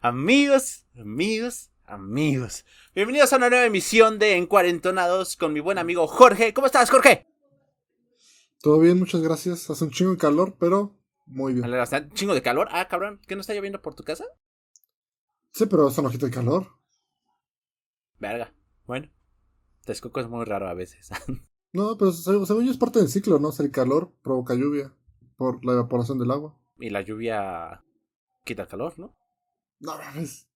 Amigos, amigos, amigos. Bienvenidos a una nueva emisión de Encuarentonados con mi buen amigo Jorge. ¿Cómo estás, Jorge? Todo bien, muchas gracias. Hace un chingo de calor, pero muy bien. Vale, ¿Un chingo de calor? Ah, cabrón, ¿qué no está lloviendo por tu casa? Sí, pero es un ojito de calor. Verga. Bueno, Texcoco es muy raro a veces. no, pero según yo es parte del ciclo, ¿no? O sea, el calor provoca lluvia por la evaporación del agua. Y la lluvia quita el calor, ¿no? No mames.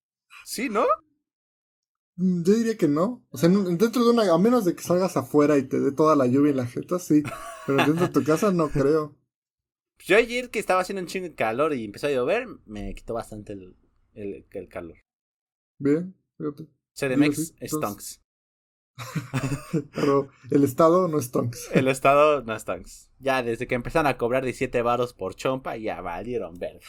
Sí, ¿no? Mm, yo diría que no. O sea, dentro de una. A menos de que salgas afuera y te dé toda la lluvia en la jeta, sí. Pero dentro de tu casa no creo. Yo ayer que estaba haciendo un chingo de calor y empezó a llover, me quitó bastante el, el, calor. Bien, fíjate. CDMX stonks. Pero el estado no es stonks. El estado no es stonks. Ya desde que empezaron a cobrar 17 varos por chompa, ya valieron ver.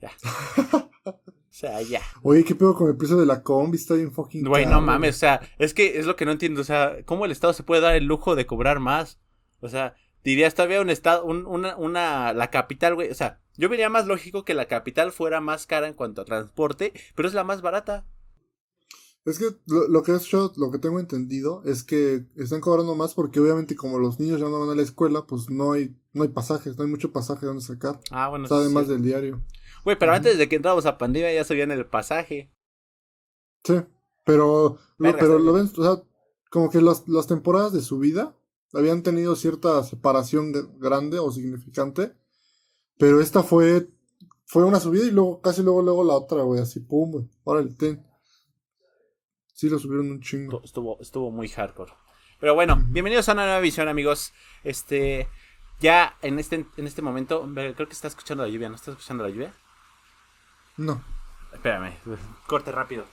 Ya. o sea, ya. Oye, ¿qué pedo con el precio de la combi? Está bien fucking Güey, no mames, o sea, es que es lo que no entiendo, o sea, ¿cómo el Estado se puede dar el lujo de cobrar más? O sea, dirías todavía un Estado, una, una, la capital, güey, o sea, yo vería más lógico que la capital fuera más cara en cuanto a transporte, pero es la más barata. Es que lo, que es yo, lo que tengo entendido es que están cobrando más porque obviamente como los niños ya no van a la escuela, pues no hay, no hay pasajes, no hay mucho pasaje donde sacar. Ah, bueno. además del diario. Güey, pero antes de que entramos a pandemia ya subían el pasaje. Sí, pero, pero lo ven, o sea, como que las, las temporadas de su vida habían tenido cierta separación grande o significante, pero esta fue, fue una subida y luego, casi luego, luego la otra, güey, así, pum, güey, ahora el ten. Sí, lo subieron un chingo. Estuvo, estuvo muy hardcore. Pero bueno, bienvenidos a una nueva visión, amigos. Este, ya en este, en este momento, creo que está escuchando la lluvia, ¿no está escuchando la lluvia? No. Espérame, corte rápido.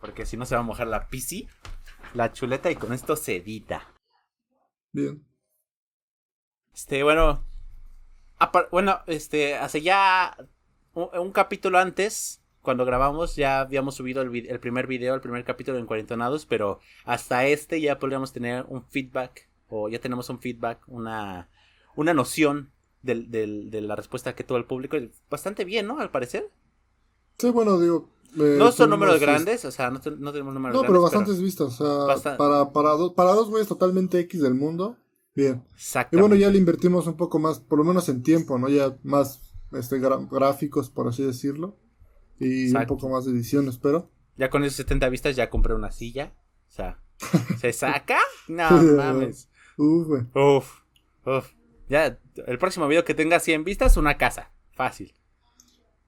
Porque si no se va a mojar la PC, la chuleta y con esto se edita. Bien. Este, bueno. Bueno, este, hace ya un, capítulo antes, cuando grabamos, ya habíamos subido el, el, primer video, el primer capítulo en Cuarentonados, pero hasta este ya podríamos tener un feedback, o ya tenemos un feedback, una, una noción de la respuesta que tuvo el público. Bastante bien, ¿no? Al parecer. Sí, bueno, digo. Eh, no son números grandes, o sea, no, tenemos números grandes. No, pero bastantes vistas. O sea, para, para, para dos güeyes totalmente X del mundo, bien. Y bueno, ya le invertimos un poco más, por lo menos en tiempo, ¿no? Ya más este gráficos, por así decirlo. Y un poco más de edición, espero. Ya con esos 70 vistas ya compré una silla. O sea, ¿se saca? No mames. Uf, güey. Uf, uf. Ya, el próximo video que tenga 100 vistas, una casa. Fácil.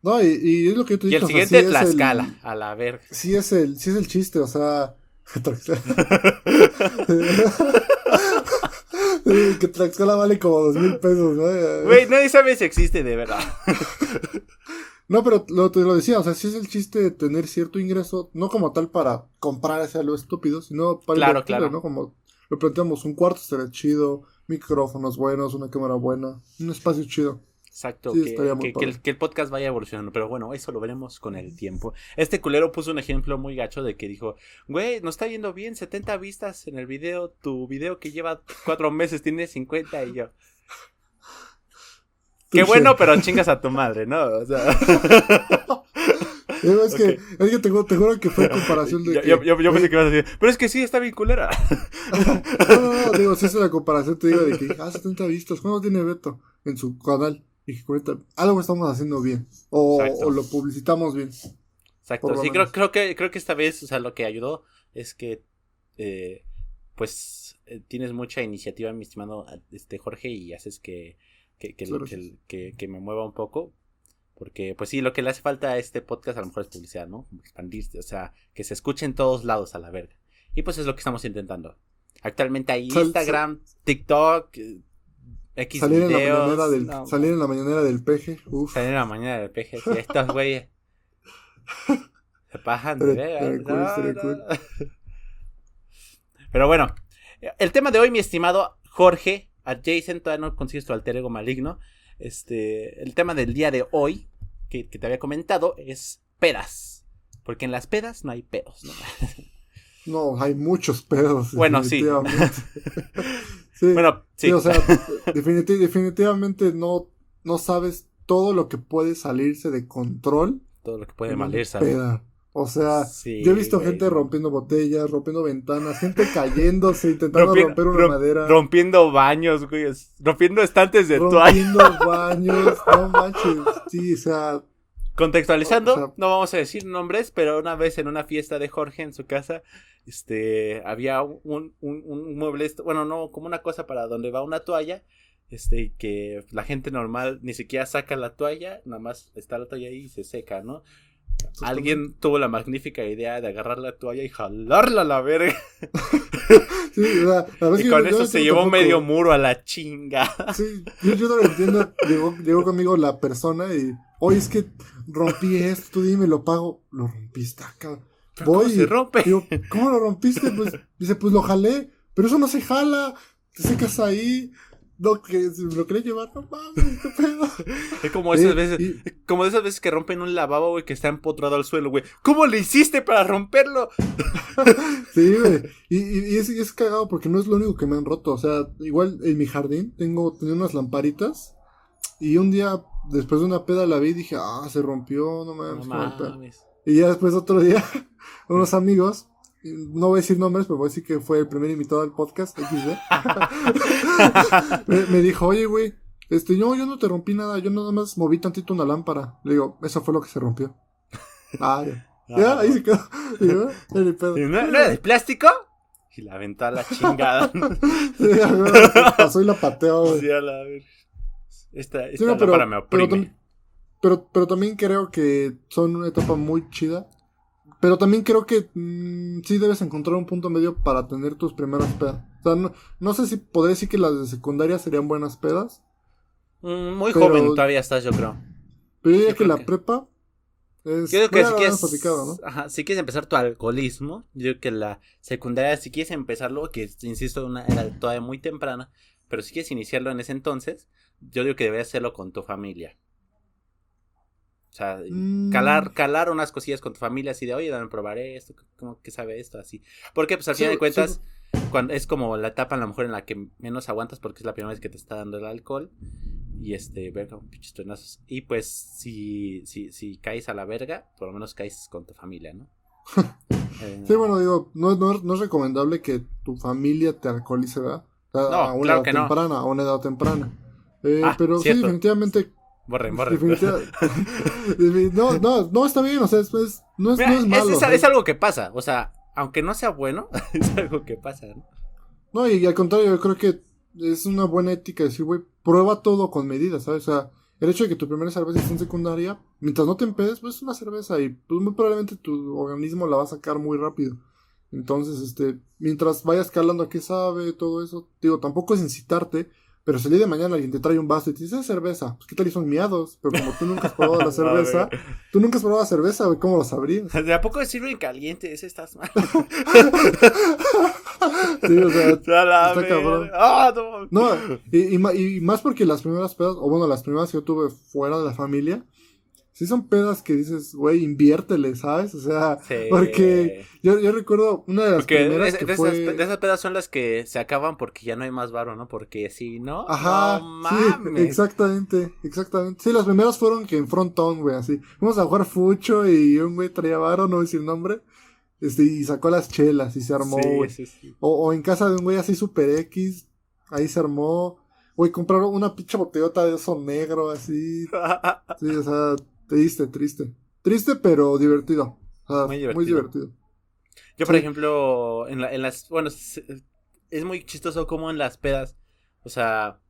No, y, es lo que yo te digo. Y el siguiente, Tlaxcala, a la verga. Sí es el, sí es el chiste, o sea. que Tlaxcala vale como dos mil pesos, ¿no? Güey, nadie sabe si existe de verdad. no, pero lo, te lo decía, o sea, sí es el chiste de tener cierto ingreso, no como tal para comprar ese algo estúpido, sino para claro, claro. ¿no? Como lo planteamos, un cuarto estaría chido, micrófonos buenos, una cámara buena, un espacio chido. Exacto, que, el, podcast vaya evolucionando, pero bueno, eso lo veremos con el tiempo. Este culero puso un ejemplo muy gacho de que dijo, güey, nos está yendo bien, 70 vistas en el video, tu video que lleva cuatro meses tiene 50 y yo. Qué bueno, pero chingas a tu madre, ¿no? O sea... Es que, es que te, juro que fue comparación de. Yo, yo, pensé que ibas a decir, pero es que sí, está bien culera. no, no, no, digo, si es la comparación, te digo de que, ah, 70 vistas, ¿cuándo tiene Beto en su canal? Y que cuenta, algo estamos haciendo bien, o, o lo publicitamos bien. Exacto, sí, creo, creo, que, creo que esta vez, o sea, lo que ayudó es que, eh, pues, eh, tienes mucha iniciativa, mi estimado este Jorge, y haces que, que, que, que, que me mueva un poco porque, pues sí, lo que le hace falta a este podcast a lo mejor es publicidad, ¿no? Expandirse, o sea, que se escuche en todos lados a la verga. Y pues es lo que estamos intentando. Actualmente hay Instagram, TikTok, eh, X salir En la mañanera del, salir en la mañanera del peje. Uf. Salir en la mañana del peje. Y estos güeyes se pasan de verga. Pero bueno, el tema de hoy, mi estimado Jorge, Adjacent, todavía no consigues tu alter ego maligno. Este, el tema del día de hoy que, te había comentado es pedas. Porque en las pedas no hay pedos, ¿no? No, hay muchos pedos. Bueno, sí. sí. Bueno, sí. o sea, definitivamente no, no sabes todo lo que puede salirse de control. Todo lo que puede malirse. O sea, yo he visto gente rompiendo botellas, rompiendo ventanas, gente cayéndose, intentando romper una madera. Rompiendo baños, güey. Rompiendo estantes de rompiendo Rompiendo baños, no manches. Sí, o sea. Contextualizando, no vamos a decir nombres, pero una vez en una fiesta de Jorge en su casa, este, había un, un, un mueble, bueno, no, como una cosa para donde va una toalla, este, que la gente normal ni siquiera saca la toalla, nada más está la toalla ahí y se seca, ¿no? Alguien tuvo la magnífica idea de agarrar la toalla y jalarla a la verga. y con eso se llevó medio muro a la chinga. Sí, yo, no lo entiendo. Llegó, conmigo la persona y, oye, es que rompí esto, tú dime, lo pago. Lo rompiste acá. Voy ¿Cómo se rompe? ¿cómo lo rompiste? Pues, dice, pues lo jalé, pero eso no se jala. Te secas ahí. No, que lo quería llevar, no mames, qué pedo. Es como esas veces, como esas veces que rompen un lavabo, güey, que está empotrado al suelo, güey. ¿Cómo le hiciste para romperlo? sí, güey. Y, es, es, cagado porque no es lo único que me han roto. O sea, igual en mi jardín tengo, tenía unas lamparitas. Y un día, después de una peda, la vi y dije, ah, se rompió, no mames. No mames. Y ya después otro día, unos amigos no voy a decir nombres, pero voy a decir que fue el primer invitado del podcast, me, dijo, oye, güey, este, yo, yo no te rompí nada, yo nada más moví tantito una lámpara. Le digo, eso fue lo que se rompió. Ah, ya. ahí se quedó. ¿no, era de plástico? Y la aventó a la chingada. pasó y la pateó, güey. Sí, a la Esta, esta pero, me oprime. pero, pero también creo que son una etapa muy chida pero también creo que mm, sí debes encontrar un punto medio para tener tus primeras pedas. O sea, no, sé si podría decir que las de secundaria serían buenas pedas. Mm, muy joven todavía estás, yo creo. Pero yo diría que, la prepa es... Yo creo que si quieres, ajá, si quieres empezar tu alcoholismo, yo creo que la secundaria, si quieres empezarlo, que insisto, una era todavía muy temprana, pero si quieres iniciarlo en ese entonces, yo digo que deberías hacerlo con tu familia. O sea, mm. calar, calar unas cosillas con tu familia así de, oye, dame probaré esto, ¿cómo que sabe esto? Así. Porque, pues, al final de cuentas, cuando es como la etapa a lo mejor en la que menos aguantas porque es la primera vez que te está dando el alcohol. Y este, ver como pinches trenazos. Y pues, si, si, si caes a la verga, por lo menos caes con tu familia, ¿no? Eh, sí, bueno, digo, no, no, es recomendable que tu familia te alcoholice, ¿verdad? A, no, a una edad temprana, a una edad temprana. Eh, ah, pero sí, definitivamente Borren, borren. no, no, no está bien, o sea, es, no, es, no es malo. Es, algo que pasa, o sea, aunque no sea bueno, es algo que pasa, ¿no? No, y, al contrario, yo creo que es una buena ética decir, güey, prueba todo con medida, ¿sabes? O sea, el hecho de que tu primera cerveza esté en secundaria, mientras no te empedes, pues es una cerveza y pues muy probablemente tu organismo la va a sacar muy rápido. Entonces, este, mientras vayas calando a qué sabe, todo eso, digo, tampoco es incitarte pero si el día de mañana alguien te trae un vaso y te dice, cerveza, pues qué tal y son miados. Pero como tú nunca has probado la cerveza, tú nunca has probado la cerveza, güey, ¿cómo lo sabrías? ¿De a poco sirve caliente? Ese estás mal. sí, o sea, está cabrón. Ah, no. y, y, más porque las primeras pedas, o bueno, las primeras que yo tuve fuera de la familia, sí son pedas que dices, güey, inviértele, ¿sabes? O sea, porque yo, yo, recuerdo una de las primeras que de, fue... esas, de esas pedas son las que se acaban porque ya no hay más varo, ¿no? Porque si no, Ajá, no mames. Sí, exactamente, exactamente. Sí, las primeras fueron que en frontón, güey, así. Fuimos a jugar fucho y un güey traía varo, no voy a decir nombre. Este, y sacó las chelas y se armó. Sí, sí, o, o en casa de un güey así super X, ahí se armó. Güey, compraron una pinche botellota de eso negro, así. Sí, o sea, Triste, triste. Triste, pero divertido. muy divertido. Yo, por ejemplo, en, la, en las. Bueno, es, muy chistoso como en las pedas. O sea,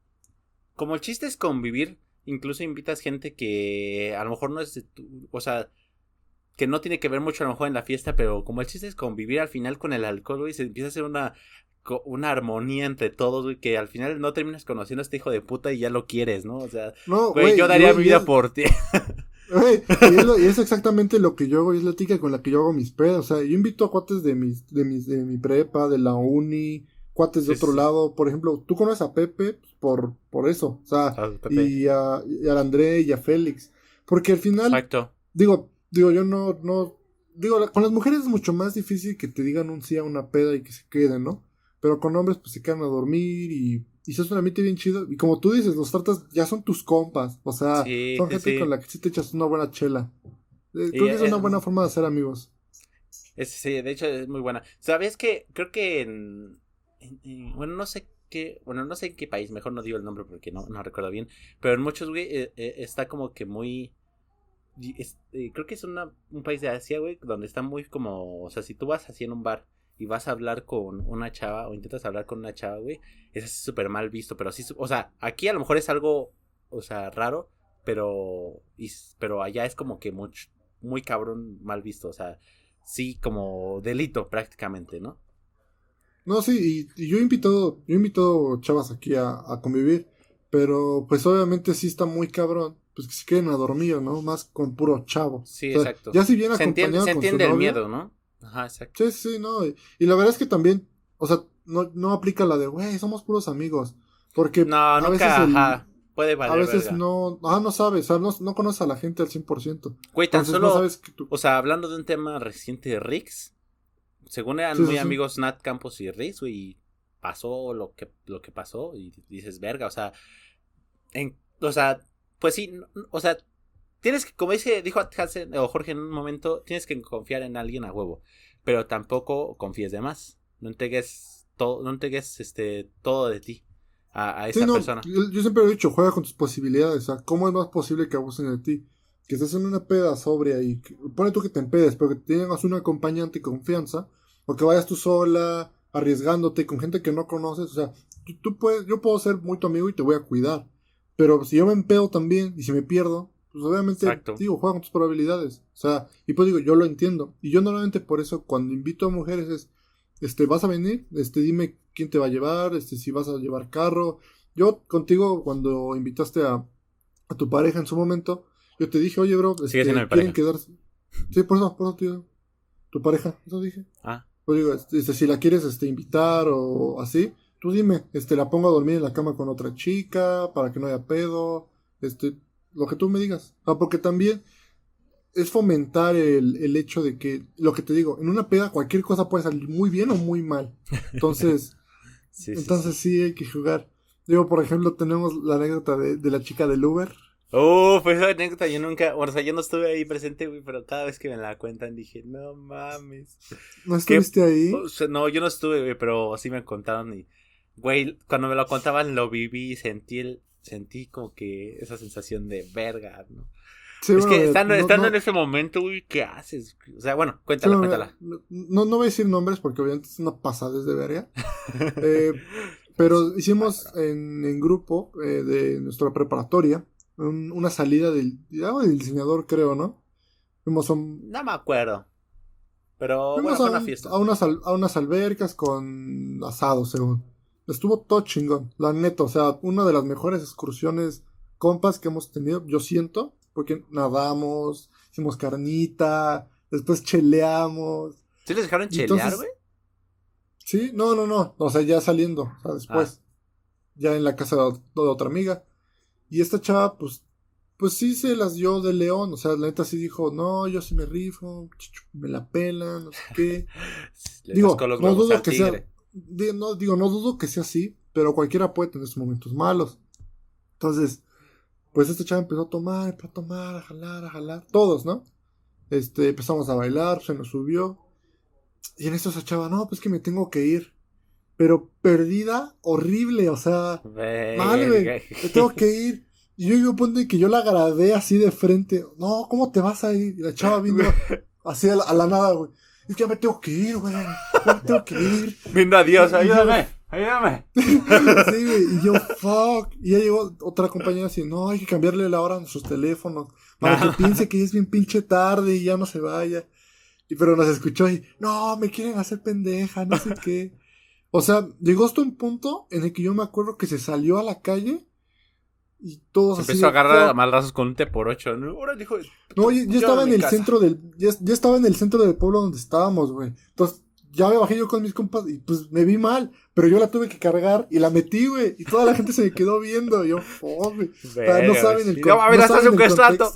como el chiste es convivir, incluso invitas gente que a lo mejor no es. o sea, que no tiene que ver mucho a lo mejor en la fiesta, pero como el chiste es convivir al final con el alcohol, y se empieza a hacer una una armonía entre todos, güey, que al final no terminas conociendo a este hijo de puta y ya lo quieres, ¿no? O sea, güey, yo daría mi vida por ti. y, es exactamente lo que yo hago, y es la tica con la que yo hago mis pedas. O sea, yo invito a cuates de mis, de mis, de mi prepa, de la uni, cuates de otro lado. Por ejemplo, tú conoces a Pepe por, por eso. O sea, y a, y a André y a Félix. Porque al final. Exacto. Digo, digo, yo no, no. Digo, con las mujeres es mucho más difícil que te digan un sí a una peda y que se queden, ¿no? Pero con hombres, pues se quedan a dormir y y se hace un ambiente bien chido. Y como tú dices, los tratas ya son tus compas. O sea, son gente con la que sí te echas una buena chela. Eh, creo que es una buena forma de hacer amigos. sí, de hecho es muy buena. ¿Sabes que Creo que en, Bueno, no sé qué... Bueno, no sé en qué país, mejor no digo el nombre porque no, no recuerdo bien. Pero en muchos, güey, eh, eh, está como que muy... creo que es una, un país de Asia, güey, donde está muy como... O sea, si tú vas así en un bar y vas a hablar con una chava o intentas hablar con una chava, güey, es así súper mal visto, pero sí, o sea, aquí a lo mejor es algo, o sea, raro, pero, pero allá es como que mucho, muy cabrón mal visto, o sea, sí, como delito prácticamente, ¿no? No, sí, y, yo he invitado, yo he invitado chavas aquí a, convivir, pero pues obviamente sí está muy cabrón, pues que se queden a dormir, ¿no? Más con puro chavo. Sí, exacto. Ya si bien se entiende, se entiende el miedo, ¿no? Ajá, exacto. Sí, sí, no, y, la verdad es que también, o sea, no, no aplica la de, güey, somos puros amigos, porque no, a veces ajá. Puede valer, A veces no, ah, no sabes, o sea, no, no, conoces a la gente al 100%. Güey, tan solo, o sea, hablando de un tema reciente de Rix, según eran muy amigos Nat Campos y Rix, güey, pasó lo que, lo que pasó y dices, verga, o sea, en, o sea, pues sí, o sea, tienes que, como dice, dijo Hansen, o Jorge en un momento, tienes que confiar en alguien a huevo, pero tampoco confíes de más, no entregues todo, no entregues este, todo de ti a, esa persona. Yo, siempre he dicho, juega con tus posibilidades. O sea, ¿cómo es más posible que abusen de ti? Que estés en una peda sobria y pone tú que te empedes, pero que tengas un acompañante y confianza, o que vayas tú sola, arriesgándote con gente que no conoces. O sea, tú, puedes, yo puedo ser muy tu amigo y te voy a cuidar. Pero si yo me empedo también y si me pierdo, pues obviamente, digo, juega con tus probabilidades. O sea, y pues digo, yo lo entiendo. Y yo normalmente por eso cuando invito a mujeres es, este, vas a venir, este, dime quién te va a llevar, este, si vas a llevar carro. Yo contigo, cuando invitaste a, a tu pareja en su momento, yo te dije, oye, bro, este, quieren quedarse. Sí, por eso, por eso, tío. Tu pareja, eso dije. Ah. Pues digo, este, si la quieres este, invitar o así, tú dime, este, la pongo a dormir en la cama con otra chica, para que no haya pedo, este, lo que tú me digas. Ah, porque también es fomentar el, el, hecho de que, lo que te digo, en una peda cualquier cosa puede salir muy bien o muy mal. Entonces, entonces sí. hay que jugar. Digo, por ejemplo, tenemos la anécdota de, de la chica del Uber. Oh, pues esa anécdota yo nunca, o sea, yo no estuve ahí presente, güey, pero cada vez que me la cuentan dije, no mames. ¿No estuviste ahí? no, yo no estuve, güey, pero sí me contaron y, güey, cuando me lo contaban lo viví y sentí el, sentí como que esa sensación de verga, ¿no? es que estando, en ese momento, güey, ¿qué haces? O sea, bueno, cuéntala, cuéntala. No, no voy a decir nombres porque obviamente es una pasada de verga. eh, pero hicimos en, en grupo eh, de nuestra preparatoria una salida del, del diseñador, creo, ¿no? Fuimos a No me acuerdo. Pero bueno, fue una fiesta. A unas, a unas albercas con asado, según. Estuvo todo chingón, la neta. O sea, una de las mejores excursiones compas que hemos tenido, yo siento porque nadamos, hicimos carnita, después cheleamos. ¿Sí les dejaron chelear, güey? Sí, no, no, no. O sea, ya saliendo, o sea, después. Ah. Ya en la casa de, otra amiga. Y esta chava, pues, pues sí se las dio de león. O sea, la neta sí dijo, no, yo sí me rifo, me la pelan, no sé qué. digo, no dudo que sea. No, digo, no dudo que sea así, pero cualquiera puede tener sus momentos malos. Entonces, pues este chavo empezó a tomar, a tomar, a jalar, a jalar, todos, ¿no? Este, empezamos a bailar, se nos subió. Y en esto esa chava, no, pues que me tengo que ir. Pero perdida, horrible, o sea, mal, güey, me tengo que ir. Y yo, yo ponte que yo la agradé así de frente. No, ¿cómo te vas a ir? Y la chava vino así a la, nada, güey. Es que ya me tengo que ir, güey. Ya me tengo que ir. Viendo adiós, ayúdame. Ayúdame. sí, y yo, fuck. Y ya llegó otra compañera así, no, hay que cambiarle la hora a nuestros teléfonos. Para que piense que ya es bien pinche tarde y ya no se vaya. Y pero nos escuchó y, no, me quieren hacer pendeja, no sé qué. O sea, llegó hasta un punto en el que yo me acuerdo que se salió a la calle y todos se empezó a agarrar a malrazos con un T por ocho, ¿no? Ahora dijo. No, yo, estaba en el centro del. Ya, ya, estaba en el centro del pueblo donde estábamos, güey. Entonces, ya me bajé yo con mis compas y pues me vi mal, pero yo la tuve que cargar y la metí, güey, y toda la gente se me quedó viendo, y yo, oh, güey, no saben el, no, no saben el contexto.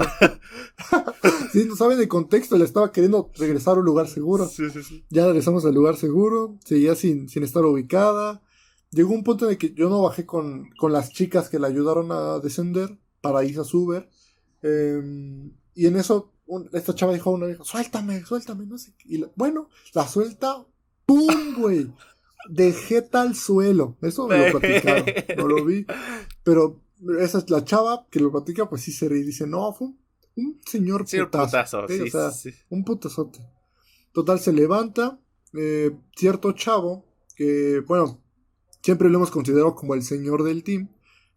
sí, no saben el contexto, le estaba queriendo regresar a un lugar seguro. Sí, sí, sí. Ya regresamos al lugar seguro, seguía sin, sin estar ubicada, llegó un punto en el que yo no bajé con, con las chicas que le ayudaron a descender para ir a su Uber. Em, y en eso, esta chava dijo a una vieja, suéltame, suéltame, no sé. Y bueno, la suelta, ¡pum, güey! Dejé tal suelo. Eso me lo platicaron, no lo vi. Pero esa es la chava que lo platica, pues sí se ríe y dice, no, fue un, señor putazo. sí, o sea, un putazote. Total, se levanta. Eh, cierto chavo, que, bueno, siempre lo hemos considerado como el señor del team,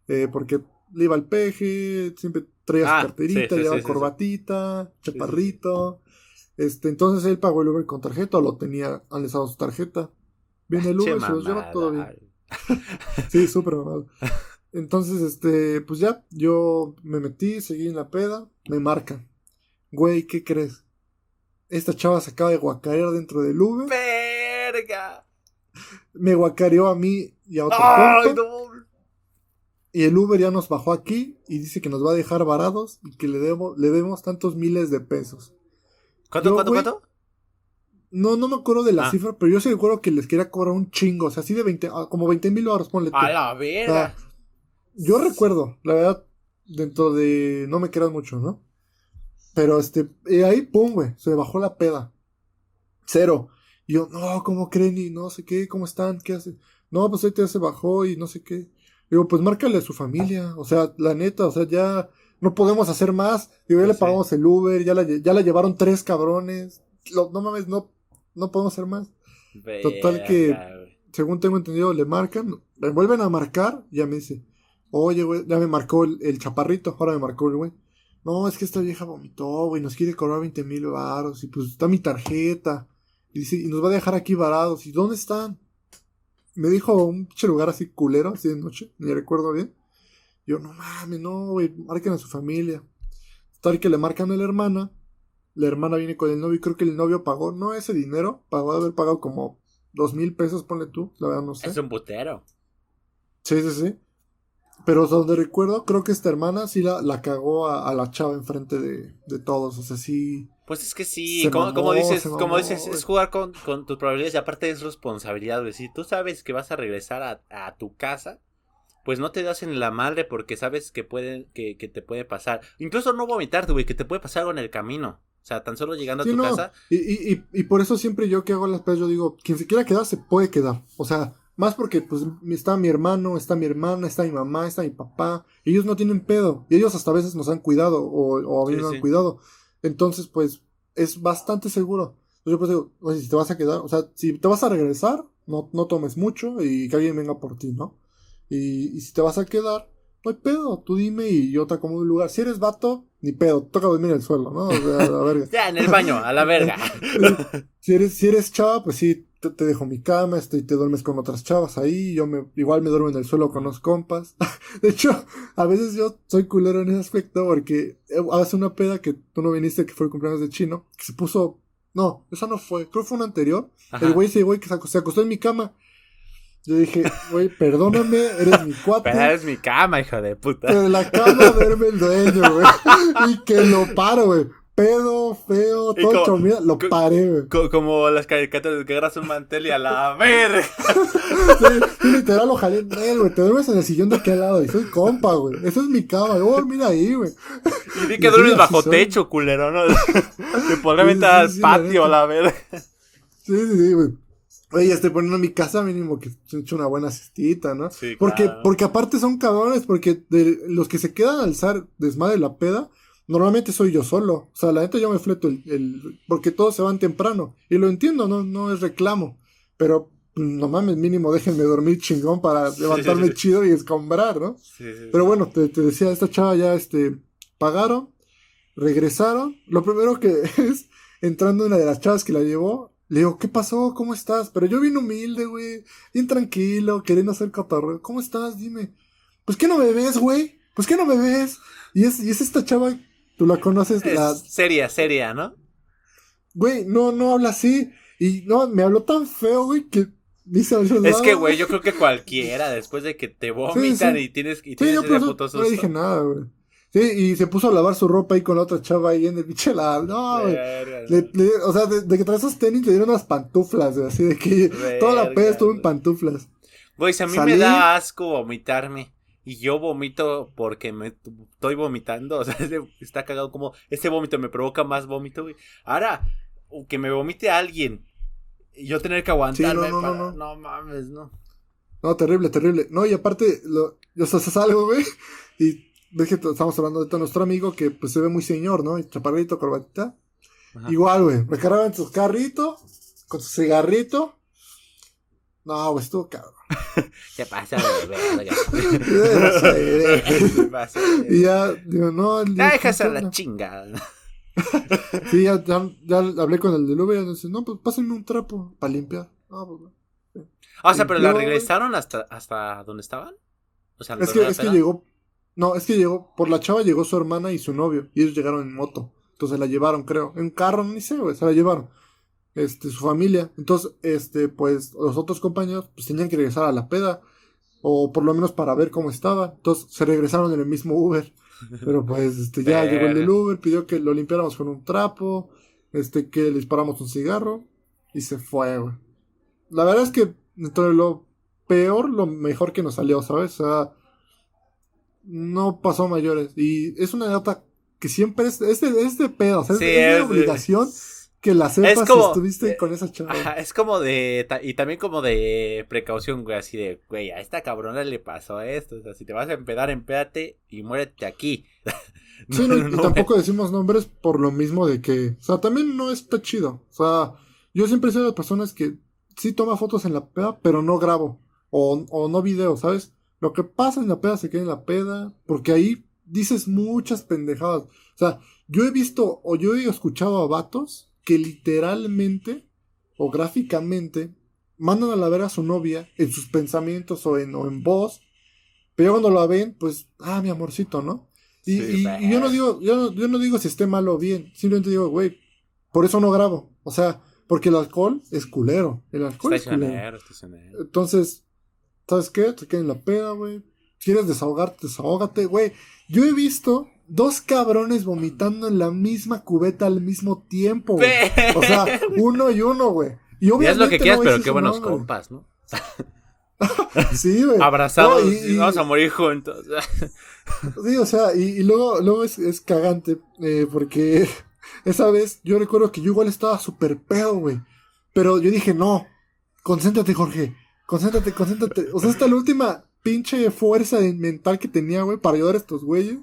eh, porque le iba al peje, siempre traía su ah, carterita, llevaba corbatita, chaparrito. Este, entonces él pagó el Uber con tarjeta o lo tenía analizado su tarjeta. Viene el Uber, se los lleva todo bien. sí, súper mamado. Entonces, este, pues ya, yo me metí, seguí en la peda, me marcan. Güey, ¿qué crees? Esta chava se acaba de guacarear dentro del Uber. ¡Verga! Me guacareó a mí y a otro ¡Ay, Y el Uber ya nos bajó aquí y dice que nos va a dejar varados y que le, debo, le debemos tantos miles de pesos. ¿Cuánto, cuánto, cuánto? No, no me acuerdo de la ah. cifra, pero yo sí recuerdo que les quería cobrar un chingo, o sea, así de 20, ah, como 20 mil dólares, ponle. A la verga. yo recuerdo, la verdad, dentro de, no me quedas mucho, ¿no? Pero este, y ahí, pum, güey, se bajó la peda. Cero. Y yo, no, ¿cómo creen? Y no sé qué, ¿cómo están? ¿Qué hacen? No, pues ahorita ya se bajó y no sé qué. Digo, pues márcale a su familia. O sea, la neta, o sea, ya no podemos hacer más. Digo, ya le pagamos el Uber, ya la, ya la llevaron tres cabrones. no mames, no no podemos hacer más. Total que, según tengo entendido, le marcan, le vuelven a marcar, y ya me dice, oye, güey, ya me marcó el, chaparrito, ahora me marcó el güey. No, es que esta vieja vomitó, güey, nos quiere cobrar 20 mil baros, y pues está mi tarjeta. Y dice, y nos va a dejar aquí varados, ¿y dónde están? Me dijo un lugar así culero, así de noche, ni recuerdo bien. Yo, no mames, no, güey, marquen a su familia. Tal que le marcan a la hermana, la hermana viene con el novio y creo que el novio pagó, no ese dinero, pagó de haber pagado como dos mil pesos, ponle tú, la verdad no sé. Es un putero. Sí, sí, sí. Pero donde recuerdo, creo que esta hermana sí la, la cagó a, la chava enfrente de, de todos, o sea, sí. Pues es que sí, como, dices, como dices, es jugar con, con, tus probabilidades y aparte es responsabilidad, güey. Si tú sabes que vas a regresar a, a tu casa, pues no te das en la madre porque sabes que puede, que, que te puede pasar. Incluso no vomitarte, güey, que te puede pasar algo en el camino. O sea, tan solo llegando a tu casa. Y, y, y, por eso siempre yo que hago las pedas, yo digo, quien se quiera quedar se puede quedar. O sea, más porque pues está mi hermano, está mi hermana, está mi mamá, está mi papá. Ellos no tienen pedo. Y ellos hasta a veces nos han cuidado o, o a mí han cuidado. Entonces, pues, es bastante seguro. Yo pues digo, oye, si te vas a quedar, o sea, si te vas a regresar, no, no tomes mucho y que alguien venga por ti, ¿no? Y, y si te vas a quedar, no hay pedo, tú dime y yo te acomodo un lugar. Si eres vato, ni pedo, toca dormir en el suelo, ¿no? O sea, a la verga. ya, en el baño, a la verga. si, eres, si eres chava, pues sí, te, dejo mi cama, este, y te duermes con otras chavas ahí, yo me, igual me duermo en el suelo con los compas. de hecho, a veces yo soy culero en ese aspecto porque eh, hace una peda que tú no viniste, que fue el cumpleaños de Chino, que se puso, no, esa no fue, creo que fue una anterior. El güey se güey que se acostó en mi cama yo dije, güey, perdóname, eres mi cuate. Pero eres mi cama, hijo de puta. Pero la cama verme el dueño, güey. Y que lo paro, güey. Pedo, feo, todo mira, lo paré, güey. como las caricaturas que agarras un mantel y a la verga. sí, literal lo jalé en él, güey. Te duermes en el sillón de aquí al lado y soy compa, güey. Esa es mi cama. Oh, mira ahí, güey. Y vi que duermes bajo techo, culero, ¿no? Te probablemente al patio, a la verga. Sí, sí, sí, güey. Oye, estoy poniendo mi casa mínimo que se hecho una buena cestita, ¿no? Sí, porque, porque aparte son cabrones, porque de los que se quedan al alzar desmadre la peda, normalmente soy yo solo. O sea, la neta yo me fleto el, porque todos se van temprano. Y lo entiendo, no, no es reclamo. Pero no mames, mínimo déjenme dormir chingón para levantarme chido y escombrar, ¿no? Pero bueno, te, te, decía, esta chava ya este pagaron, regresaron. Lo primero que es, entrando una de las chavas que la llevó, le digo, ¿qué pasó? ¿Cómo estás? Pero yo vine humilde, güey. Bien tranquilo, queriendo hacer cotorreo. ¿Cómo estás? Dime. Pues que no me ves, güey. Pues que no me ves. Y es, y es esta chava, tú la conoces. Es la... Seria, seria, ¿no? Güey, no, no habla así. Y no, me habló tan feo, güey, que dice Es que, güey, yo creo que cualquiera, después de que te vomitan y tienes, y tienes sí, yo No le dije nada, güey. Sí, y se puso a lavar su ropa ahí con la otra chava ahí en el bichelal. No, güey. o sea, de, que trae esos tenis le dieron unas pantuflas, así de que toda la peda estuvo en pantuflas. Güey, si a mí me da asco vomitarme y yo vomito porque me estoy vomitando, o sea, está cagado como ese vómito me provoca más vómito, güey. Ahora, que me vomite alguien y yo tener que aguantarme no, no, no, no, mames, no. No, terrible, terrible. No, y aparte, lo, yo salgo, güey, y ves que estamos hablando de nuestro amigo que pues se ve muy señor, ¿no? Chaparrito, corbatita. Igual, güey, me cargaba en su carrito, con su cigarrito. No, güey, estuvo cabrón. ¿Qué pasa verga? y ya, digo, no. La chingada. sí, ya, ya, hablé con el del Uber y dice, no, pues pásenme un trapo para limpiar. Ah, pues, o sea, pero la regresaron hasta, hasta donde estaban. O sea, es que, es que llegó. No, es que llegó. Por la chava llegó su hermana y su novio. Y ellos llegaron en moto. Entonces la llevaron, creo. En carro, ni sé, güey. Se la llevaron. Este, su familia. Entonces, este, pues, los otros compañeros, pues tenían que regresar a la peda. O por lo menos para ver cómo estaba. Entonces se regresaron en el mismo Uber. Pero pues, este, ya llegó el del Uber, pidió que lo limpiáramos con un trapo. Este, que le disparamos un cigarro. Y se fue, güey. La verdad es que dentro de lo peor, lo mejor que nos salió, ¿sabes? O sea, no pasó mayores. Y es una nota que siempre es, es, de, es de pedo, o sea, es, una obligación que la sepas si estuviste con esa chava. es como de, y también como de precaución, güey, así de, güey, a esta cabrona le pasó esto, o sea, si te vas a empedar, empédate y muérete aquí. Sí, y tampoco decimos nombres por lo mismo de que, o sea, también no está chido, o sea, yo siempre soy de las personas que sí toma fotos en la peda, pero no grabo. O, o no video, ¿sabes? Lo que pasa en la peda se queda en la peda. Porque ahí dices muchas pendejadas. O sea, yo he visto o yo he escuchado a vatos que literalmente o gráficamente mandan a la ver a su novia en sus pensamientos o en, o en voz. Pero cuando la ven, pues, ah, mi amorcito, ¿no? Y, yo no digo, yo no, yo no digo si esté mal o bien. Simplemente digo, güey, por eso no grabo. O sea, porque el alcohol es culero. El alcohol es culero. Entonces, ¿sabes qué? Te quedas en la peda, güey. ¿Quieres desahogarte? Desahógate, güey. Yo he visto dos cabrones vomitando en la misma cubeta al mismo tiempo, güey. O sea, uno y uno, güey. Y obviamente. es lo que quieras, pero qué buenos compas, ¿no? sí, güey. Abrazados y, vamos a morir juntos. sí, o sea, y, luego, luego es, es cagante, eh, porque esa vez yo recuerdo que yo igual estaba súper pedo, güey. Pero yo dije, no, concéntrate, Jorge. Concéntrate, concéntrate. O sea, esta la última pinche fuerza mental que tenía, güey, para ayudar a estos güeyes.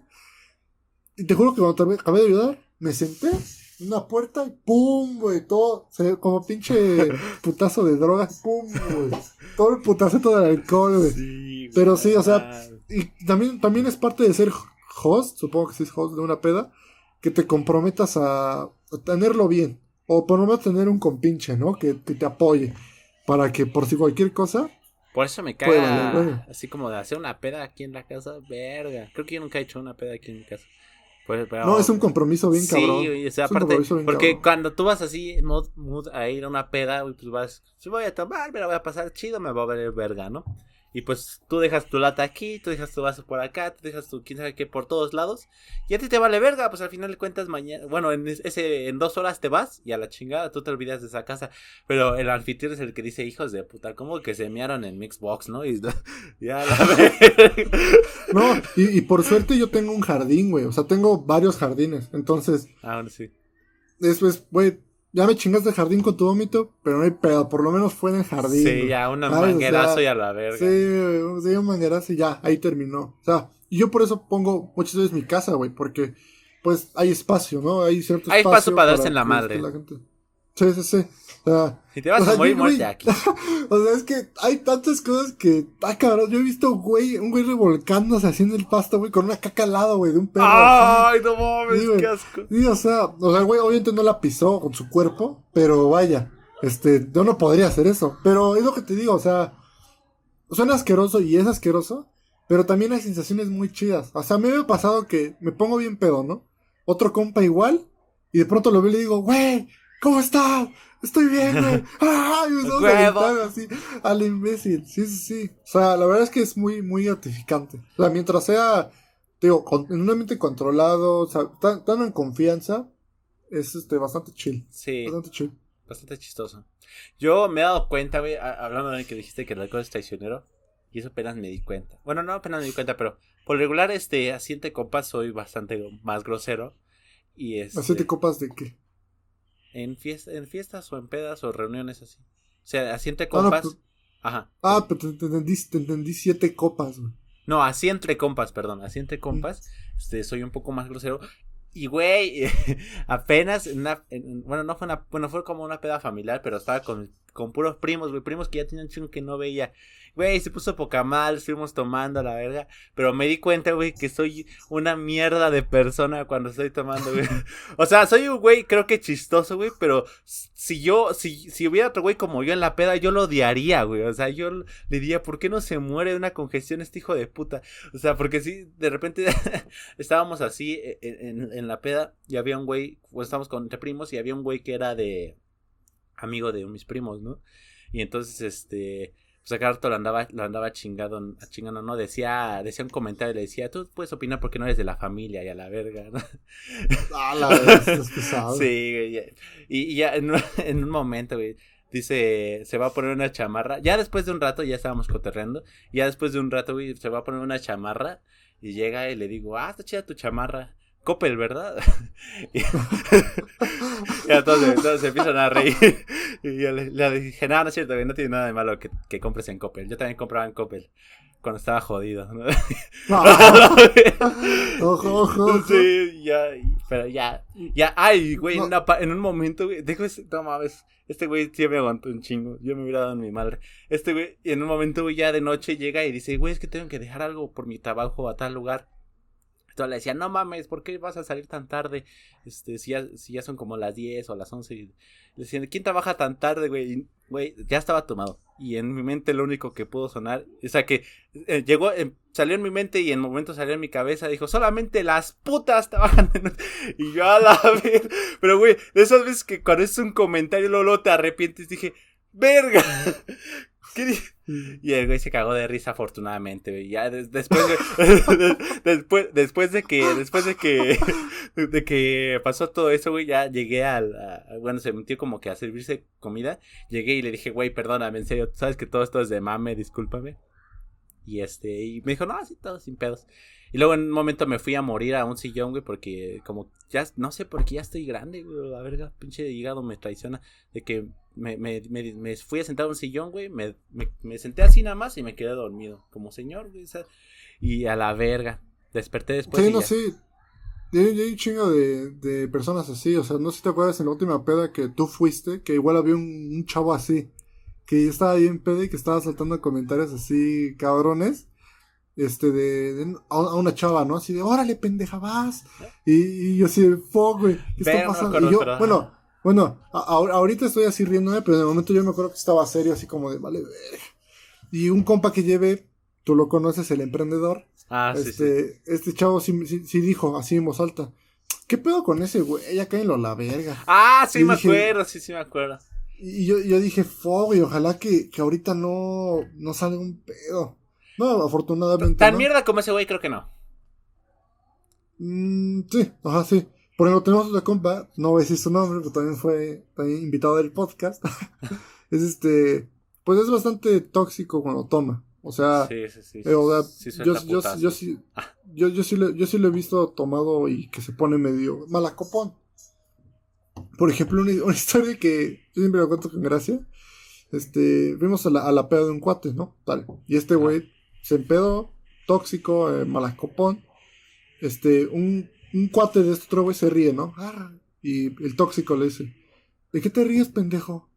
Y te juro que cuando acabé de ayudar, me senté en una puerta y pum, güey, todo, como pinche putazo de drogas, pum, güey. Todo el putazo del alcohol, güey. Pero sí, o sea, y también, también es parte de ser host, supongo que sí es host de una peda que te comprometas a, tenerlo bien. O por lo menos tener un compinche, ¿no? Que, te apoye. Para que por si cualquier cosa. Por eso me caga. así como de hacer una peda aquí en la casa. Verga. Creo que yo nunca he hecho una peda aquí en mi casa. Pues, no, es un compromiso bien cabrón. Sí, o sea, aparte, porque cuando tú vas así, mood, mood, a ir a una peda, pues vas, si voy a tomar, me la voy a pasar chido, me va a ver verga, ¿no? Y pues tú dejas tu lata aquí, tú dejas tu vaso por acá, tú dejas tu quién sabe qué por todos lados. Y a ti te vale verga, pues al final de cuentas mañana, bueno, en ese en dos horas te vas y a la chingada tú te olvidas de esa casa. Pero el anfitrión es el que dice, hijos de puta, como que se mearon en Mixbox, ¿no? Y ya la No, y, y, por suerte yo tengo un jardín, güey. O sea, tengo varios jardines. Entonces. Ah, sí. Después, güey, ya me chingaste de jardín con tu vómito, pero no hay pedo, por lo menos fue en el jardín. Sí, ya, un manguerazo y a la verga. Sí, sí, un manguerazo y ya, ahí terminó. O sea, y yo por eso pongo muchas veces mi casa, güey, porque pues hay espacio, ¿no? Hay cierto hay espacio. para darse en la madre. Sí, sí, sí. O sea, si te vas a morir, muerte aquí. o sea, es que hay tantas cosas que. Ah, cabrón, yo he visto, güey, un güey revolcándose haciendo el pasto, güey, con una caca al lado, güey, de un perro. Ay, no mames, qué asco. Sí, o sea, o sea, güey, obviamente no la pisó con su cuerpo, pero vaya, este, yo no podría hacer eso. Pero es lo que te digo, o sea, suena asqueroso y es asqueroso, pero también hay sensaciones muy chidas. O sea, a mí me ha pasado que me pongo bien pedo, ¿no? Otro compa igual, y de pronto lo veo y le digo, güey, ¿cómo estás? Estoy bien, güey. ¡Ay! Me así al imbécil. Sí, sí, sí. O sea, la verdad es que es muy, muy gratificante. O sea, mientras sea, digo, en un ambiente controlado, o sea, tan, en confianza, es este, bastante chill. Sí. Bastante chill. Bastante chistoso. Yo me he dado cuenta, güey, hablando de que dijiste que el alcohol es traicionero. Y eso apenas me di cuenta. Bueno, no apenas me di cuenta, pero por regular, este, a siete copas soy bastante más grosero. Y este, ¿A siete copas de qué? En, fiesta, en fiestas o en pedas o reuniones así. O sea, a siete copas. Pues, ajá. Ah, pero te, entendí, te entendí siete copas, güey. No, así entre compas, perdón, así entre compas, este, soy un poco más grosero. Y güey, apenas, una, bueno, no fue una, bueno, fue como una peda familiar, pero estaba con, con puros primos, güey, primos que ya tenían chingo que no veía. Güey, se puso poca mal, fuimos tomando la verga. Pero me di cuenta, güey, que soy una mierda de persona cuando estoy tomando, güey. o sea, soy un güey, creo que chistoso, güey. Pero si yo, si, si hubiera otro güey como yo en la peda, yo lo odiaría, güey. O sea, yo le diría, ¿por qué no se muere de una congestión este hijo de puta? O sea, porque si de repente estábamos así e, e, en, en, la peda y había un güey, pues estábamos con entre primos y había un güey que era de amigo de mis primos, ¿no? Y entonces, este, pues acá rato lo andaba, lo andaba chingado, chingando, ¿no? Decía, decía un comentario, le decía, tú puedes opinar porque no eres de la familia y a la verga, ¿no? Ah, la es pesado. Sí, Y, ya en, en, un momento, güey, dice, se va a poner una chamarra. Ya después de un rato, ya estábamos coterreando, ya después de un rato, güey, se va a poner una chamarra y llega y le digo, ah, está chida tu chamarra. Coppel, ¿verdad? y, entonces, se empiezan a reír. Y yo le, dije, no, no es cierto, no tiene nada de malo que, que, compres en Coppel. Yo también compraba en Coppel cuando estaba jodido. ¿no? ojo, ojo, Sí, ya, pero ya, ya, ay, güey, en, en, un momento, güey, dejo ese, no mames, este güey sí me aguantó un chingo, yo me hubiera dado en mi madre. Este güey, en un momento, güey, ya de noche llega y dice, güey, es que tengo que dejar algo por mi trabajo a tal lugar. Entonces le decía, no mames, ¿por qué vas a salir tan tarde? Este, si ya, si ya son como las 10 o las 11. le decían, ¿quién trabaja tan tarde, güey? güey, ya estaba tomado. Y en mi mente lo único que pudo sonar, o sea que eh, llegó, eh, salió en mi mente y en momento salió en mi cabeza, dijo, solamente las putas trabajan. y yo a la vez, pero güey, de esas veces que cuando es un comentario luego te arrepientes, dije, verga. Y el güey se cagó de risa afortunadamente, güey. Ya después de, después, después de que, después de que, de que pasó todo eso, güey, ya llegué al, bueno, se metió como que a servirse comida. Llegué y le dije, güey, perdóname, en serio, sabes que todo esto es de mame, discúlpame. Y este, y me dijo, no, así todo sin pedos. Y luego en un momento me fui a morir a un sillón, güey, porque como ya, no sé por qué ya estoy grande, güey, la verga, pinche hígado me traiciona. De que me, me, me, fui a sentar a un sillón, güey, me, me, senté así nada más y me quedé dormido, como señor, güey, y a la verga. Desperté después. Sí, no, sí. Y hay, un chingo de, de, personas así, o sea, no sé si te acuerdas en la última peda que tú fuiste, que igual había un, chavo así, que estaba ahí en peda y que estaba saltando comentarios así cabrones este, de, a, una chava, ¿no? Así de, órale, pendeja, vas. Y, y yo así de, fuck, güey, ¿qué está pasando? y yo, bueno, bueno, ahorita estoy así riéndome, pero en el momento yo me acuerdo que estaba serio, así como de, vale, Y un compa que lleve, tú lo conoces, el emprendedor. Ah, este, sí, sí. Este chavo sí, sí, dijo, así en voz alta, ¿qué pedo con ese güey? Ya cáenlo la verga. Ah, sí me acuerdo, sí, sí me acuerdo. Y yo, yo dije, fuck, y ojalá que, que ahorita no, no salga un pedo. No, afortunadamente. Tan mierda como ese güey, creo que no. Mm, sí, ajá, sí. Por ejemplo, tenemos otra compa, no voy a decir su nombre, pero también fue también invitado del podcast. es este, pues es bastante tóxico cuando toma. O sea, sí, sí, sí, yo, yo, yo, yo, sí, yo, yo, sí lo, yo sí lo he visto tomado y que se pone medio malacopón. Por ejemplo, una, una historia que yo siempre lo cuento con gracia. Este, vimos a la, a la peda de un cuate, ¿no? Tal. Y este güey se empedó, tóxico, eh, malacopón. Este, un, un cuate de este otro güey se ríe, ¿no? Ah, y el tóxico le dice, ¿de qué te ríes, pendejo?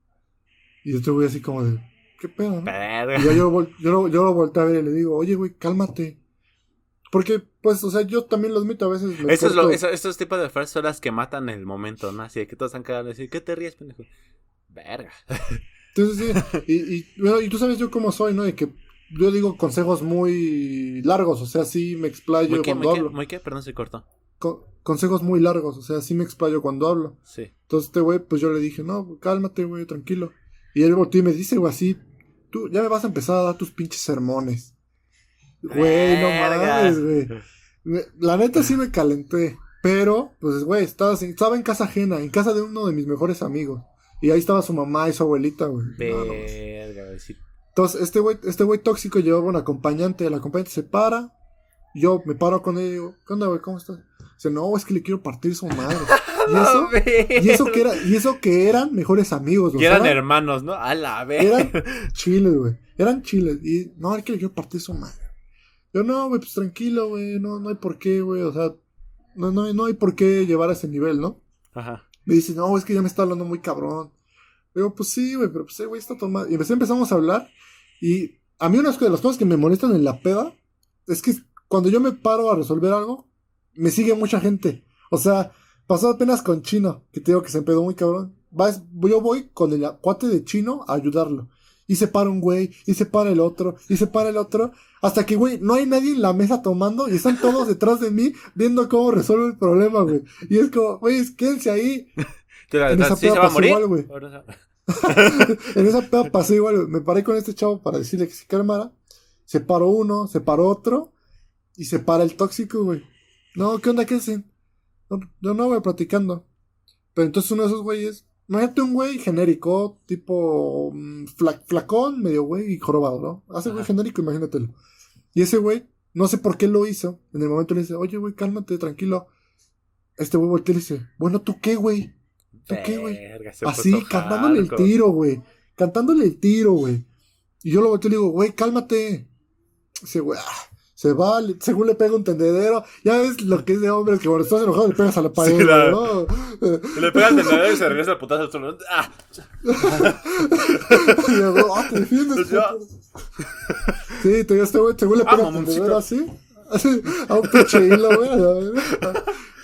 Y este güey así como de, ¿qué pedo? No? Y yo, yo, yo, yo, lo volteé a ver y le digo, oye, güey, cálmate. Porque, pues, o sea, yo también los admito a veces. Eso es lo, esos tipos de frases son las que matan el momento, ¿no? Así de que todos están quedando y decir, ¿qué te ríes, pendejo? Verga. Entonces, sí, y, y, bueno, y tú sabes yo cómo soy, ¿no? De que yo digo consejos muy largos, o sea, sí me explayo ¿Muy cuando hablo. ¿Muy qué? Perdón, se cortó. consejos muy largos, o sea, sí me explayo cuando hablo. Sí. Entonces este güey, pues yo le dije, no, cálmate, güey, tranquilo. Y él volteó y me dice, güey, así, tú ya me vas a empezar a dar tus pinches sermones. Güey, no mames, güey. La neta sí me calenté. Pero, pues, güey, estaba, estaba en casa ajena, en casa de uno de mis mejores amigos. Y ahí estaba su mamá y su abuelita, güey. Verga, Entonces, este güey, este güey tóxico llevaba un acompañante, el acompañante se para, yo me paro con él y digo, ¿qué onda, güey? ¿Cómo estás? Dice, no, es que le quiero partir su madre. Y eso, y eso que era, y eso que eran mejores amigos, güey. Y eran, hermanos, ¿no? A la vez. Eran chiles, güey. Eran chiles. Y no, es que le quiero partir su madre. Yo, no, güey, pues tranquilo, güey. No, no hay por qué, güey. O sea, no, no, no hay por qué llevar a ese nivel, ¿no? Ajá. Me dice, no, es que ya me está hablando muy cabrón. Digo, pues sí, güey, pero pues, güey, está tomando. Y empezamos a hablar. Y a mí una de las cosas que me molestan en la peda es que cuando yo me paro a resolver algo, me sigue mucha gente. O sea, pasó apenas con Chino, que te digo que se empedó muy cabrón. yo voy con el cuate de Chino a ayudarlo. Y se para un güey, y se para el otro, y se para el otro. Hasta que, güey, no hay nadie en la mesa tomando y están todos detrás de mí viendo cómo resuelvo el problema, güey. Y es como, güey, quédense ahí. en esa peda pasó igual, güey. en esa peda pasé igual, Me paré con este chavo para decirle que se calmara. Se paró uno, se paró otro. Y se para el tóxico, güey. No, ¿qué onda? ¿Qué hacen? No, yo no, voy platicando. Pero entonces uno de esos güeyes, imagínate un güey genérico, tipo mm, flacón, medio güey y jorobado, ¿no? Hace güey genérico, imagínatelo. Y ese güey, no sé por qué lo hizo. En el momento le dice, oye, güey, cálmate, tranquilo. Este güey voltea y le dice, bueno, ¿tú qué, güey? ¿Tú qué, güey? Así, cantándole el tiro, güey. Cantándole el tiro, güey. Y yo lo volteo y le digo, güey, cálmate. Ese güey, ah, se va, según le pega un tendedero. Ya ves lo que es de hombres que cuando estás enojado le pegas a la pared, ¿no? Le pega al tendedero y se regresa el putazo al suelo. ¡Ah! y luego, ah, te defiendes. sí, te este güey, según le pega al tendedero así. Así, a un pinche hilo, güey.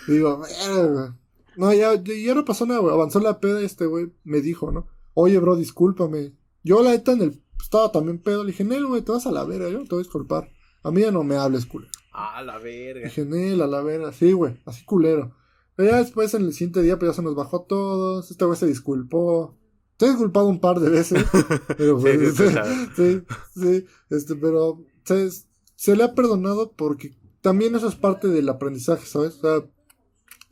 Digo, mierda, No, ya, ya no pasó nada, güey. Avanzó la peda y este güey me dijo, ¿no? Oye, bro, discúlpame. Yo, la neta, en el. Estaba también pedo. Le dije, Nel, güey, te vas a la vera, yo te voy a disculpar. A mí ya no me hables, culero. Ah, la verga. Dije, a la verga. Sí, güey, así culero. Pero ya después, en el siguiente día, pues ya se nos bajó a todos. Este güey se disculpó. Te he disculpado un par de veces. pero pues, sí, sí, sí, este, pero se, se le ha perdonado porque también eso es parte del aprendizaje, ¿sabes? O sea,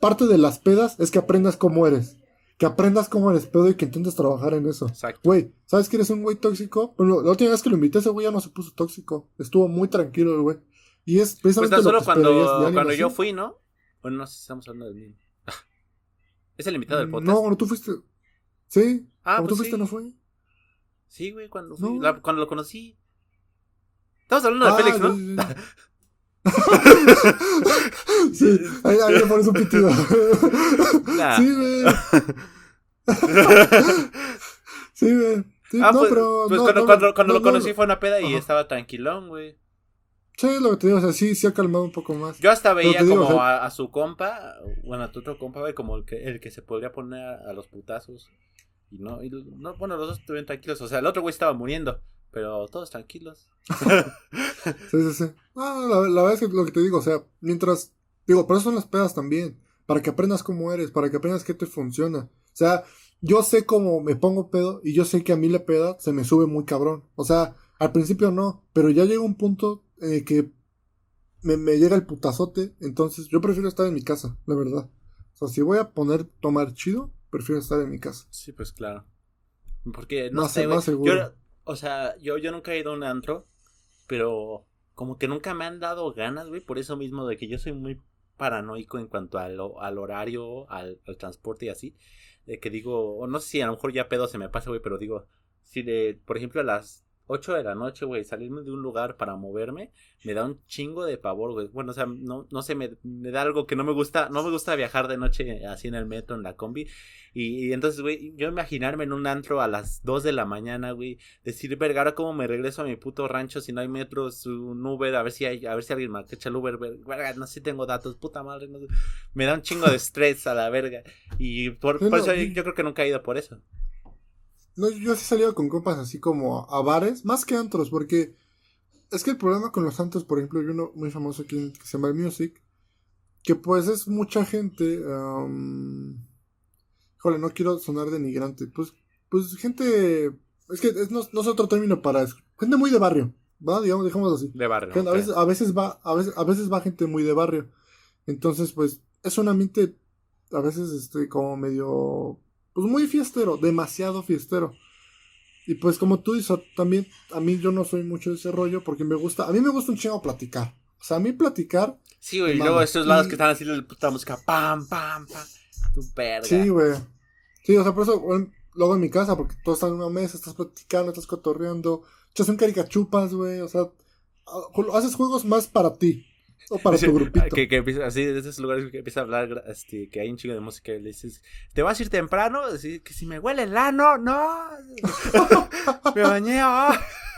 parte de las pedas es que aprendas cómo eres. Que aprendas cómo eres pedo y que intentes trabajar en eso. Exacto. Güey, ¿sabes que eres un güey tóxico? Bueno, la última vez que lo invité, ese güey ya no se puso tóxico. Estuvo muy tranquilo el güey. Y es precisamente. Pues solo cuando, cuando yo fui, ¿no? Bueno, no sé si estamos hablando de mí. es el invitado del podcast. No, cuando tú fuiste. Sí. Ah, cuando tú pues fuiste, ¿no fue? Sí, güey, cuando fui. cuando lo conocí. Estamos hablando de ah, Félix, ¿no? sí, ahí, ahí le pones un pitido. Sí, güey. sí, güey. ah, no, pues, pero. Pues cuando, cuando, cuando lo conocí fue una peda y estaba tranquilón, güey. Sí, lo que te digo, o sea, sí, sí ha calmado un poco más. Yo hasta veía como a, su compa, bueno, a tu otro compa, güey, como el que, el que se podría poner a, los putazos. Y no, y no, bueno, los dos estuvieron tranquilos. O sea, el otro güey estaba muriendo, pero todos tranquilos. sí, sí, sí. No, la, la, verdad es que lo que te digo, o sea, mientras. Digo, pero eso son las pedas también. Para que aprendas cómo eres, para que aprendas qué te funciona. O sea, yo sé cómo me pongo pedo y yo sé que a mí la peda se me sube muy cabrón. O sea, al principio no, pero ya llega un punto en que me, me, llega el putazote. Entonces, yo prefiero estar en mi casa, la verdad. O sea, si voy a poner tomar chido, prefiero estar en mi casa. Sí, pues claro. Porque no, sé, más seguro. O sea, yo, yo nunca he ido a un antro, pero como que nunca me han dado ganas, güey, por eso mismo de que yo soy muy paranoico en cuanto al, al horario, al, transporte y así. De que digo, o no sé si a lo mejor ya pedo se me pasa, güey, pero digo, si de, por ejemplo, a las 8 de la noche, güey, salirme de un lugar para moverme, me da un chingo de pavor, güey. Bueno, o sea, no, no sé, me, me, da algo que no me gusta, no me gusta viajar de noche así en el metro, en la combi. Y, y entonces, güey, yo imaginarme en un antro a las 2 de la mañana, güey, decir, verga, ahora cómo me regreso a mi puto rancho si no hay metros, un Uber, a ver si hay, a ver si alguien me echa el Uber, verga, no sé si tengo datos, puta madre, no me da un chingo de estrés a la verga. Y por, eso yo creo que nunca he ido por eso. No, yo sí he salido con compas así como a bares, más que antros, porque es que el problema con los antros, por ejemplo, hay uno muy famoso aquí que se llama el Music, que pues es mucha gente, um, híjole, no quiero sonar denigrante, pues, pues gente, es que no, es otro término para eso, gente muy de barrio, ¿va? Digamos, dejamos así. De barrio. A, veces, a veces va, a veces, a veces va gente muy de barrio, entonces pues es un ambiente a veces estoy como medio pues muy fiestero, demasiado fiestero. y pues como tú dices, también a mí yo no soy mucho de ese rollo porque me gusta, a mí me gusta un chingo platicar. O sea, a mí platicar. Sí, güey, y luego estos lados que están haciendo la puta música, pam, pam, pam. Tu verga. Sí, güey. Sí, o sea, por eso, luego en mi casa, porque todos están en una mesa, estás platicando, estás cotorreando, echas un caricachupas, güey, o sea, haces juegos más para ti. O para tu grupito. Que, que empieza, así, de esos lugares que empieza a hablar, este, que hay un chingo de música y le dices, ¿te vas a ir temprano? Así, que si me huele el ano, no. me bañé, oh.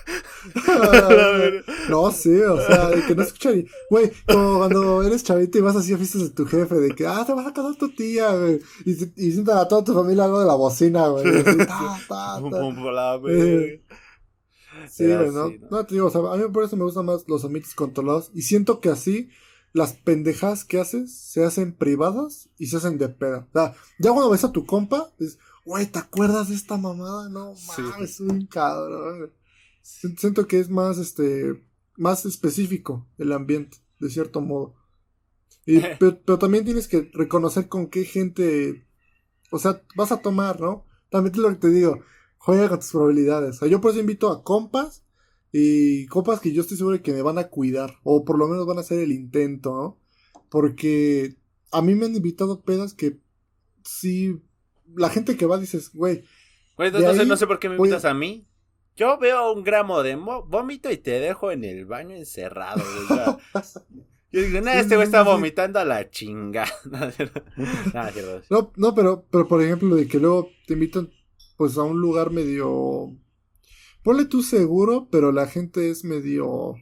no, sí, o sea, que no escucharía. Güey, como cuando eres chavito y vas así a fiestas de tu jefe, de que, ah, te vas a casar tu tía, güey. Y, y sientan a toda tu familia algo de la bocina, güey. Ta, ta, ta. Sí, ¿no? No, te digo, o sea, a mí por eso me gustan más los ambientes controlados. Y siento que así las pendejas que haces se hacen privadas y se hacen de peda. O sea, ya cuando ves a tu compa, dices, güey, ¿te acuerdas de esta mamada? No mames, es un cabrón. Siento que es más, este, más específico el ambiente, de cierto modo. Y, pero, pero, también tienes que reconocer con qué gente, o sea, vas a tomar, ¿no? También es lo que te digo juega con tus probabilidades. O sea, yo por eso invito a compas y compas que yo estoy seguro de que me van a cuidar o por lo menos van a hacer el intento, ¿no? Porque a mí me han invitado pedas que sí, la gente que va dices, güey. Güey, no sé por qué me invitas a... mí. Yo veo un gramo de vómito y te dejo en el baño encerrado, güey. Yo digo, no, este güey está vomitando a la chinga. no, no, pero, pero por ejemplo, de que luego te invitan pues a un lugar medio... Ponle tú seguro, pero la gente es medio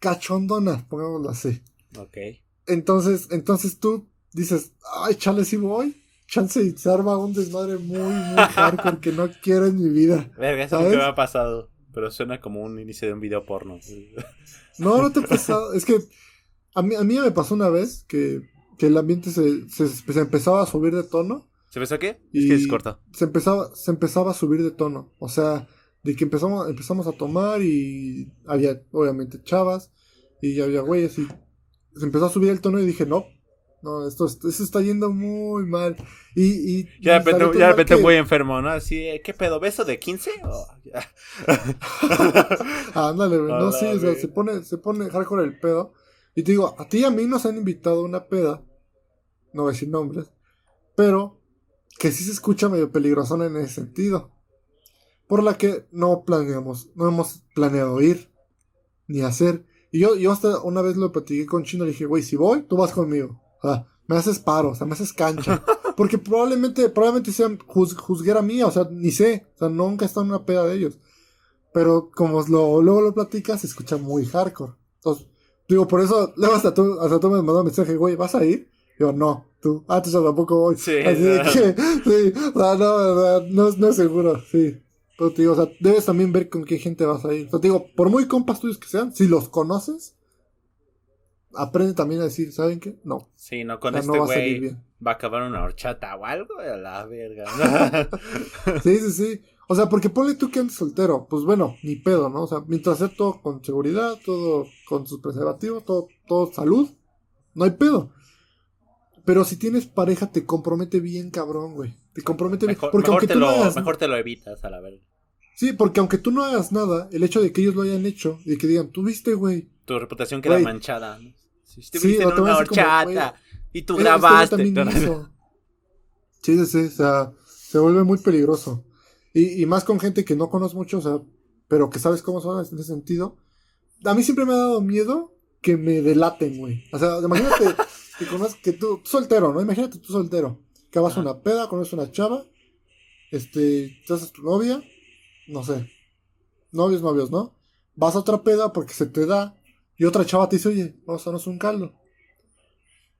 cachondona, pongámoslo así. Ok. Entonces, entonces tú dices, ay, chale, si voy. Chance y se arma un desmadre muy, muy hardcore que no quiero en mi vida. Verga, eso nunca me ha pasado. Pero suena como un inicio de un video porno. No, no te ha pasado. Es que a mí, a mí me pasó una vez que, que el ambiente se, se, se empezaba a subir de tono. ¿Se empezó qué? Es que es corto. Se empezaba, se empezaba a subir de tono. O sea, de que empezamos, empezamos a tomar y había, obviamente, chavas. Y había güeyes y se empezó a subir el tono y dije, no, no, esto, esto está yendo muy mal. Y, y ya de repente, ya de repente muy enfermo, ¿no? Así, ¿qué pedo? ¿Beso de 15? Oh, Ándale, güey. No, sí, o sea, se pone, se pone hardcore el pedo. Y te digo, a ti y a mí nos han invitado una peda. No voy a decir nombres. Pero que sí se escucha medio peligrosona en ese sentido. Por la que no planeamos, no hemos planeado ir, ni hacer. Y yo, yo hasta una vez lo platiqué con Chino, le dije, güey, si voy, tú vas conmigo. O sea, me haces paro, o sea, me haces cancha. Porque probablemente, probablemente sean juzguera mía, o sea, ni sé. O sea, nunca he estado en una peda de ellos. Pero como lo, luego lo platicas, se escucha muy hardcore. Entonces, digo, por eso, luego hasta tú, hasta tú me mandó un mensaje, güey, ¿vas a ir? Yo, no, tú, ah, tú tampoco voy. Sí, Así de que, sí, o sea, no, no, no es seguro, sí. Pero te digo, o sea, debes también ver con qué gente vas a ir. O sea, te digo, por muy compas tuyos que sean, si los conoces, aprende también a decir, ¿saben qué? No. Sí, no con este güey va, va a acabar una horchata o algo, a la verga. sí, sí, sí. O sea, porque ponle tú que andes soltero, pues bueno, ni pedo, ¿no? O sea, mientras sea todo con seguridad, todo con sus preservativos, todo, todo salud, no hay pedo. Pero si tienes pareja, te compromete bien, cabrón, güey. Te compromete bien. Porque mejor, te lo, mejor te lo evitas, a la verga. Sí, porque aunque tú no hagas nada, el hecho de que ellos lo hayan hecho y que digan, tú viste, güey. Tu reputación queda manchada. Si estuviste en una horchata y tú grabaste. sí, sí, sí, o sea, se vuelve muy peligroso. Y, y más con gente que no conoces mucho, o sea, pero que sabes cómo son en ese sentido. A mí siempre me ha dado miedo que me delaten, güey. O sea, imagínate que conoces que tú, soltero, ¿no? Imagínate tú soltero, que vas a una peda, conoces una chava, este, te haces tu novia, no sé, novios, novios, ¿no? Vas a otra peda porque se te da, y otra chava te dice, oye, vamos a darnos un caldo.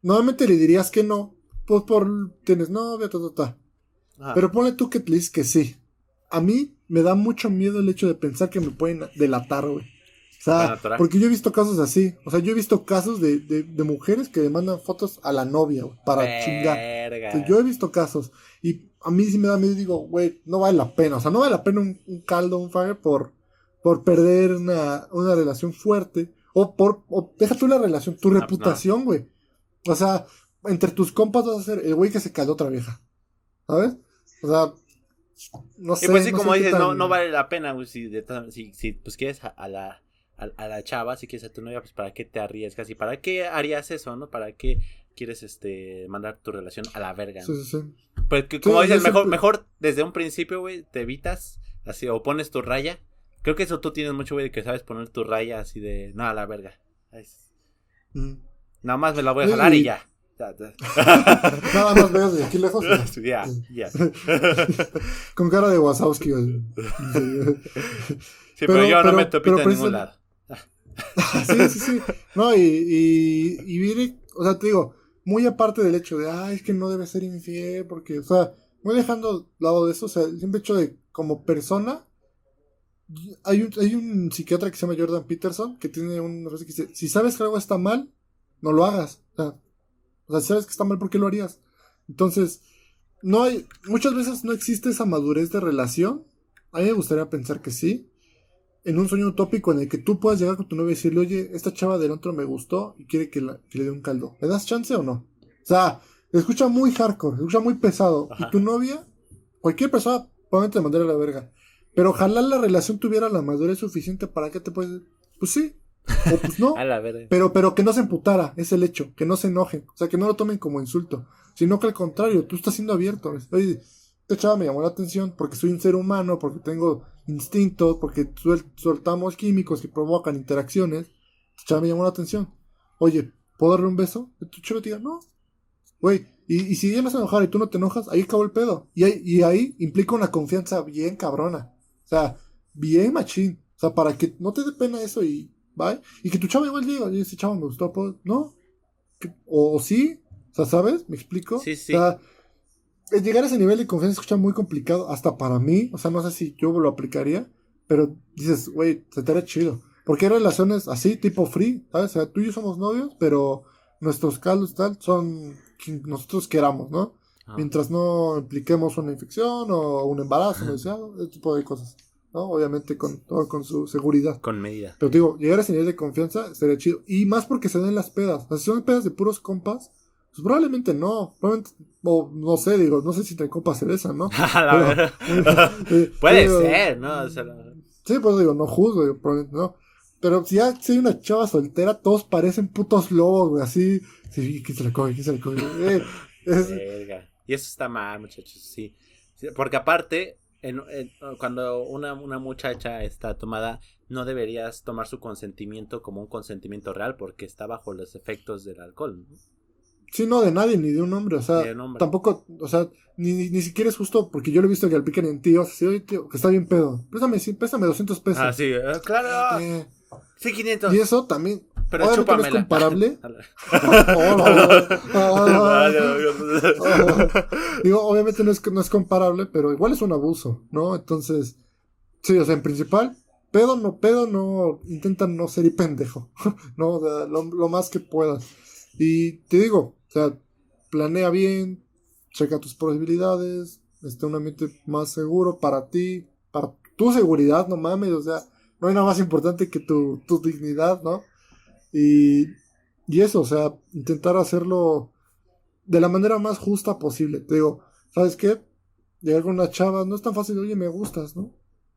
Normalmente le dirías que no, pues por, tienes novia, ta, ta, ta. Pero ponle tú que te dices que sí. A mí me da mucho miedo el hecho de pensar que me pueden delatar, güey. O sea, porque yo he visto casos así. O sea, yo he visto casos de, de, mujeres que demandan fotos a la novia para chingar. yo he visto casos. Y a mí sí me da miedo y digo, güey, no vale la pena. O sea, no vale la pena un, caldo, un fire por, por perder una, una relación fuerte. O por, o deja tú la relación, tu pues reputación, güey. O sea, entre tus compas vas a ser el güey que se cayó otra vieja. ¿Sabes? O sea, no sé. Y pues sí, como dices, no, no vale la pena, güey, si, si, si, pues quieres a, la a, la chava, si quieres a tu novia, pues para qué te arriesgas y para qué harías eso, ¿no? ¿Para qué quieres este mandar tu relación a la verga? Sí, sí, sí. Pues como dices, mejor, mejor desde un principio, güey, te evitas así o pones tu raya. Creo que eso tú tienes mucho, güey, de que sabes poner tu raya así de, no, a la verga. Mm. Nada más me la voy a jalar y ya. Nada más veo de aquí lejos. Ya, ya. Con cara de Wazowski. sí, pero, yo no me topito en ningún lado. sí, sí, sí. No, y, y, y o sea, te digo, muy aparte del hecho de, ay, es que no debe ser infiel, porque, o sea, voy dejando lado de eso, o sea, el hecho de, como persona, hay un, hay un psiquiatra que se llama Jordan Peterson que tiene una frase que dice, si sabes que algo está mal, no lo hagas. O sea, o sea, si sabes que está mal, ¿por qué lo harías? Entonces, no hay, muchas veces no existe esa madurez de relación. A mí me gustaría pensar que sí en un sueño utópico en el que tú puedas llegar con tu novia y decirle, oye, esta chava del otro me gustó y quiere que, le dé un caldo. ¿Le das chance o no? O sea, escucha muy hardcore, escucha muy pesado. Y tu novia, cualquier persona, probablemente te mandaría a la verga. Pero ojalá la relación tuviera la madurez suficiente para que te puedes. Pues sí. O pues no. a la verga. Pero, pero que no se emputara, es el hecho. Que no se enojen. O sea, que no lo tomen como insulto. Sino que al contrario, tú estás siendo abierto. Oye, esta chava me llamó la atención porque soy un ser humano, porque tengo instintos, porque soltamos químicos que provocan interacciones. Ya me llamó la atención. Oye, ¿puedo darle un beso? Y tu te diga, no. Güey, y, si ella no se enojara y tú no te enojas, ahí acabó el pedo. Y ahí, y ahí implica una confianza bien cabrona. O sea, bien machín. O sea, para que no te dé pena eso y bye. Y que tu chavo igual diga, oye, ese chavo me gustó, ¿no? O, sí, o sea, ¿sabes? ¿Me explico? Sí, sí. O sea, llegar a ese nivel de confianza escucha muy complicado, hasta para mí. O sea, no sé si yo lo aplicaría, pero dices, güey, se te hará chido. Porque hay relaciones así, tipo free, ¿sabes? O sea, tú y yo somos novios, pero nuestros caldos tal son quien nosotros queramos, ¿no? Ah. Mientras no impliquemos una infección o un embarazo, no ese tipo de cosas. ¿no? Obviamente con todo con su seguridad. Con medida. Pero digo, llegar a ese nivel de confianza sería chido. Y más porque se den las pedas. O sea, si son pedas de puros compas, pues probablemente no. Probablemente, o no sé, digo, no sé si te copa cereza, ¿no? Eh, Puede ser, ¿no? sí, pues digo, no juzgo, digo, probablemente no. Pero si, ya, hay una chava soltera, todos parecen putos lobos, güey, así. Sí, ¿quién se la coge? ¿Quién se la coge? Eh, y eso está mal, muchachos, sí. Porque aparte, en, cuando una, una muchacha está tomada, no deberías tomar su consentimiento como un consentimiento real porque está bajo los efectos del alcohol. ¿no? Sí, no, de nadie, ni de un hombre, o sea, tampoco, o sea, ni, ni, siquiera es justo porque yo lo he visto que al piquen en tío, así, oye, tío, que está bien pedo, préstame, sí, préstame 200 pesos. Ah, sí, eh, claro. Eh, sí, 500. Y eso también, pero no es comparable. Digo, obviamente no es, no es comparable, pero igual es un abuso, ¿no? Entonces, sí, o sea, en principal, pedo no, pedo no, intenta no ser y pendejo, ¿no? lo, lo más que puedas. Y te digo, o sea, planea bien, checa tus posibilidades, esté un ambiente más seguro para ti, para tu seguridad, no mames, o sea, no hay nada más importante que tu, tu dignidad, ¿no? Y, y eso, o sea, intentar hacerlo de la manera más justa posible. Te digo, ¿sabes qué? Llegar con una chava no es tan fácil, oye, me gustas, ¿no?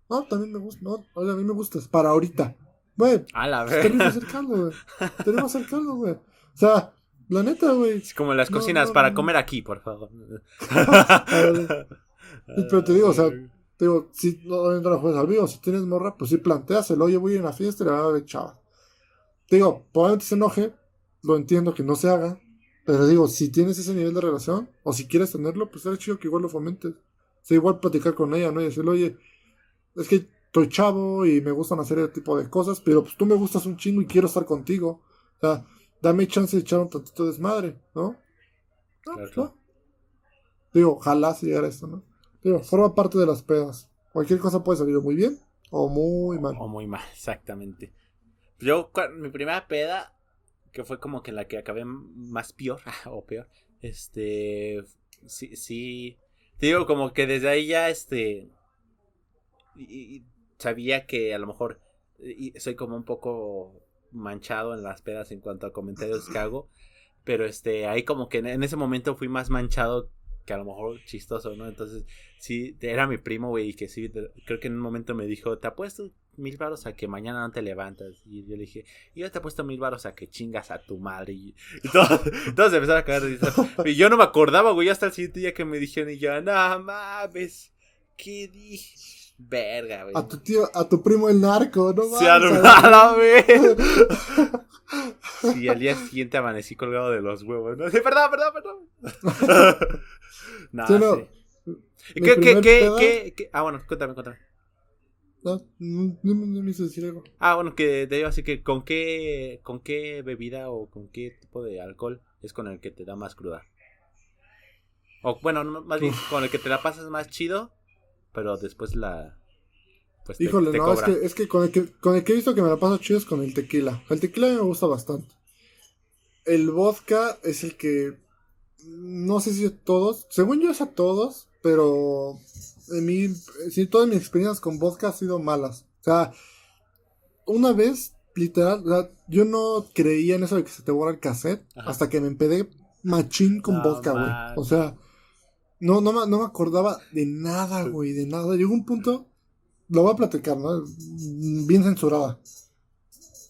No, también me gusta, no, oye, a mí me gustas, para ahorita. Güey, a la vez. Tenemos acercarlo, güey. Tenemos acercarlo, güey. O sea, la neta, güey. Es como las cocinas para comer aquí, por favor. Pero te digo, o sea, te digo, si no, la juegas al vivo, si tienes morra, pues sí planteaselo, oye, voy a ir a una fiesta y le va a ver chava. Te digo, probablemente se enoje, lo entiendo que no se haga, pero digo, si tienes ese nivel de relación, o si quieres tenerlo, pues será chido que igual lo fomentes. O sea, igual platicar con ella, ¿no? Y decirle, oye, es que estoy chavo y me gustan hacer ese tipo de cosas, pero pues tú me gustas un chingo y quiero estar contigo. O sea, dame chance de echar un tantito de desmadre, ¿no? claro. Digo, ojalá se llegara esto, ¿no? Digo, forma parte de las pedas. Cualquier cosa puede salir muy bien o muy mal. O muy mal, exactamente. Yo, mi primera peda, que fue como que la que acabé más peor, o peor, este, sí, sí, digo, como que desde ahí ya, este, y, sabía que a lo mejor soy como un poco manchado en las pedas en cuanto a comentarios que hago. Pero este, ahí como que en ese momento fui más manchado que a lo mejor chistoso, ¿no? Entonces, sí, era mi primo, güey, y que sí, creo que en un momento me dijo, te apuesto mil varos a que mañana no te levantas. Y yo le dije, y yo te apuesto mil varos a que chingas a tu madre. Y, todos, todos, empezaron a caer Y yo no me acordaba, güey, hasta el siguiente día que me dijeron, y yo, no mames, ¿qué dije? Verga, güey. A tu tío, a tu primo el narco, no mames. Se armaba, güey. Sí, al día siguiente amanecí colgado de los huevos. ¿no? Sí, perdón, perdón, perdón. no, sí, no. ¿Qué, qué, qué, qué, Ah, bueno, cuéntame, cuéntame. No, no, no, me hizo decir algo. Ah, bueno, que te digo así que con qué, con qué bebida o con qué tipo de alcohol es con el que te da más cruda. O bueno, más bien con el que te la pasas más chido, pero después la... Pues Híjole, no, es que, es que, con el que con el que he visto que me la paso chido es con el tequila. El tequila me gusta bastante. El vodka es el que... No sé si a todos, según yo es a todos, pero en mí, sí, todas mis experiencias con vodka han sido malas. O sea, una vez, literal, yo no creía en eso de que se te borra el cassette hasta que me empedé machín con vodka, güey. O sea, no, no, no me acordaba de nada, güey, de nada. Llegó un punto, lo voy a platicar, ¿no? Bien censurada.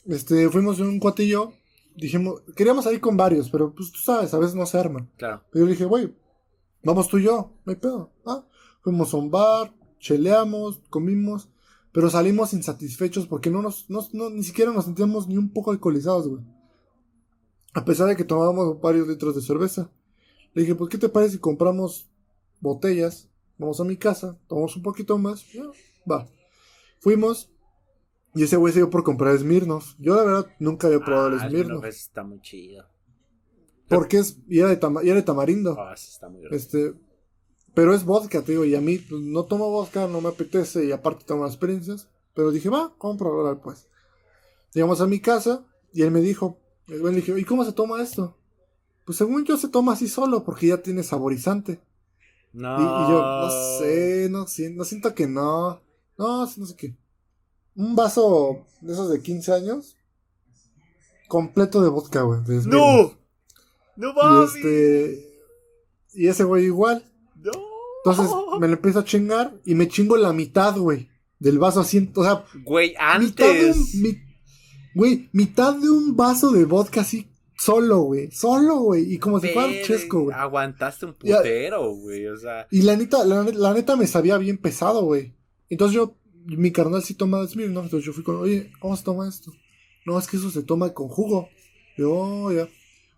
Este, fuimos en un cuatillo, dijimos, queríamos salir con varios, pero pues tú sabes, a veces no se arma. Claro. Pero yo dije, güey, vamos tú y yo, no hay pedo. Ah, Fuimos a un bar, cheleamos, comimos, pero salimos insatisfechos porque no nos, no, ni siquiera nos sentíamos ni un poco alcoholizados, güey. A pesar de que tomábamos varios litros de cerveza. Le dije, pues, ¿qué te parece si compramos botellas? Vamos a mi casa, tomamos un poquito más. va. Fuimos. Y ese güey se dio por comprar Smirnoff. Yo, la verdad, nunca había probado el ah, Smirnoff. está muy chido. Porque es, y era de, tamarindo. Ah, está muy Este, pero es vodka, te digo, y a mí pues, no tomo vodka, no me apetece y aparte tomo las experiencias. Pero dije, va, compra ahora pues. Llegamos a mi casa y él me dijo, el güey le dije, ¿y cómo se toma esto? Pues según yo se toma así solo porque ya tiene saborizante. No. Y, yo, no sé, no, no siento que no. No, no sé qué. Un vaso de esos de 15 años. Completo de vodka, güey. ¡No! ¡No mames! Y este. Y ese güey igual. Entonces me lo empiezo a chingar y me chingo la mitad, güey. Del vaso así. O sea. Güey, antes. güey, mitad de un vaso de vodka así solo, güey. Solo, güey. Y como si fuera chesco, güey. Aguantaste un putero, güey. O sea. Y la neta, la, neta me sabía bien pesado, güey. Entonces yo, mi carnal sí toma ¿no? Entonces yo fui con, oye, ¿cómo se toma esto? No, es que eso se toma con jugo. Yo, oh, ya.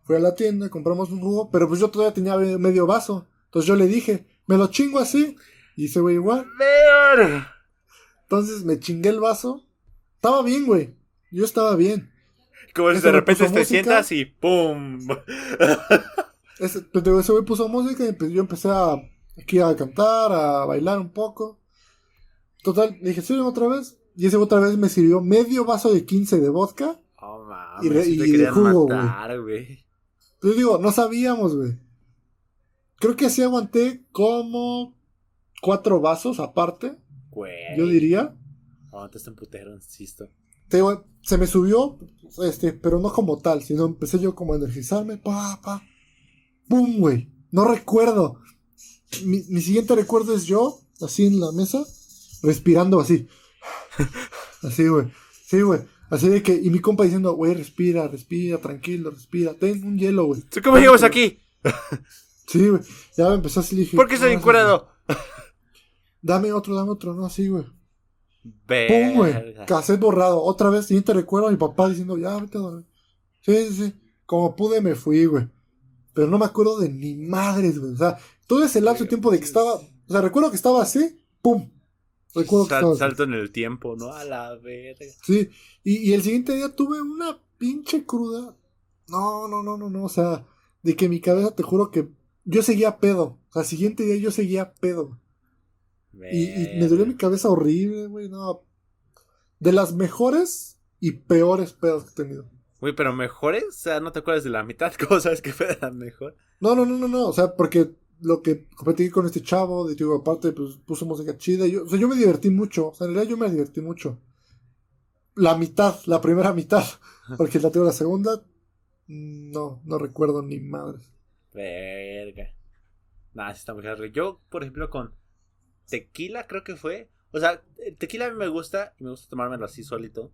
Fui a la tienda, compramos un jugo, pero pues yo todavía tenía medio vaso. Entonces yo le dije, me lo chingo así. Y ese güey igual. Entonces me chingué el vaso. Estaba bien, güey. Yo estaba bien. Como si de repente te sientas y ¡pum! ese, ese güey puso música y yo empecé a, aquí a cantar, a bailar un poco. Total, dije, ¿sí otra vez? Y ese otra vez me sirvió medio vaso de 15 de vodka. Oh, mames, y, de jugo, güey. Yo digo, no sabíamos, güey. Creo que así aguanté como cuatro vasos aparte. Güey. Yo diría. Aguantaste un putero, insisto. Te digo, se me subió, este, pero no como tal, sino empecé yo como a energizarme, pa, pa. ¡Bum, güey! No recuerdo. Mi, mi siguiente recuerdo es yo, así en la mesa, respirando así. así, güey. Sí, güey. Así de que, y mi compa diciendo, güey, respira, respira, tranquilo, respira. Ten un hielo, güey. ¿Cómo llegamos aquí? Sí, güey. Ya me empezó así, dije. ¿Por qué estoy encuerado? Dame otro, dame otro, no, así, güey. Pum, güey. Cassette borrado. Otra vez, te recuerdo a mi papá diciendo, ya, vete a dormir. Sí, sí, sí. Como pude, me fui, güey. Pero no me acuerdo de ni madres, güey. O sea, todo ese lapso de tiempo de que estaba. O sea, recuerdo que estaba así, pum. Recuerdo que estaba Salto en el tiempo, ¿no? A la verga. Sí. Y, y el siguiente día tuve una pinche cruda. No, no, no, no, no. O sea, de que mi cabeza, te juro que yo seguía pedo. O sea, al siguiente día yo seguía pedo. Y, me dolió mi cabeza horrible, güey. No. De las mejores y peores pedos que he tenido. Güey, pero mejores, o sea, no te acuerdas de la mitad, ¿cómo sabes que fue la mejor? No, no, no, no, no, o sea, porque lo que competí con este chavo, de digo, aparte, pues puso música chida. yo, o sea, yo me divertí mucho, o sea, en realidad yo me divertí mucho. La mitad, la primera mitad, porque la tengo la segunda, no, no recuerdo ni madres. Verga. Nah, está muy raro. Yo, por ejemplo, con tequila creo que fue. O sea, tequila a mí me gusta y me gusta tomármelo así solito.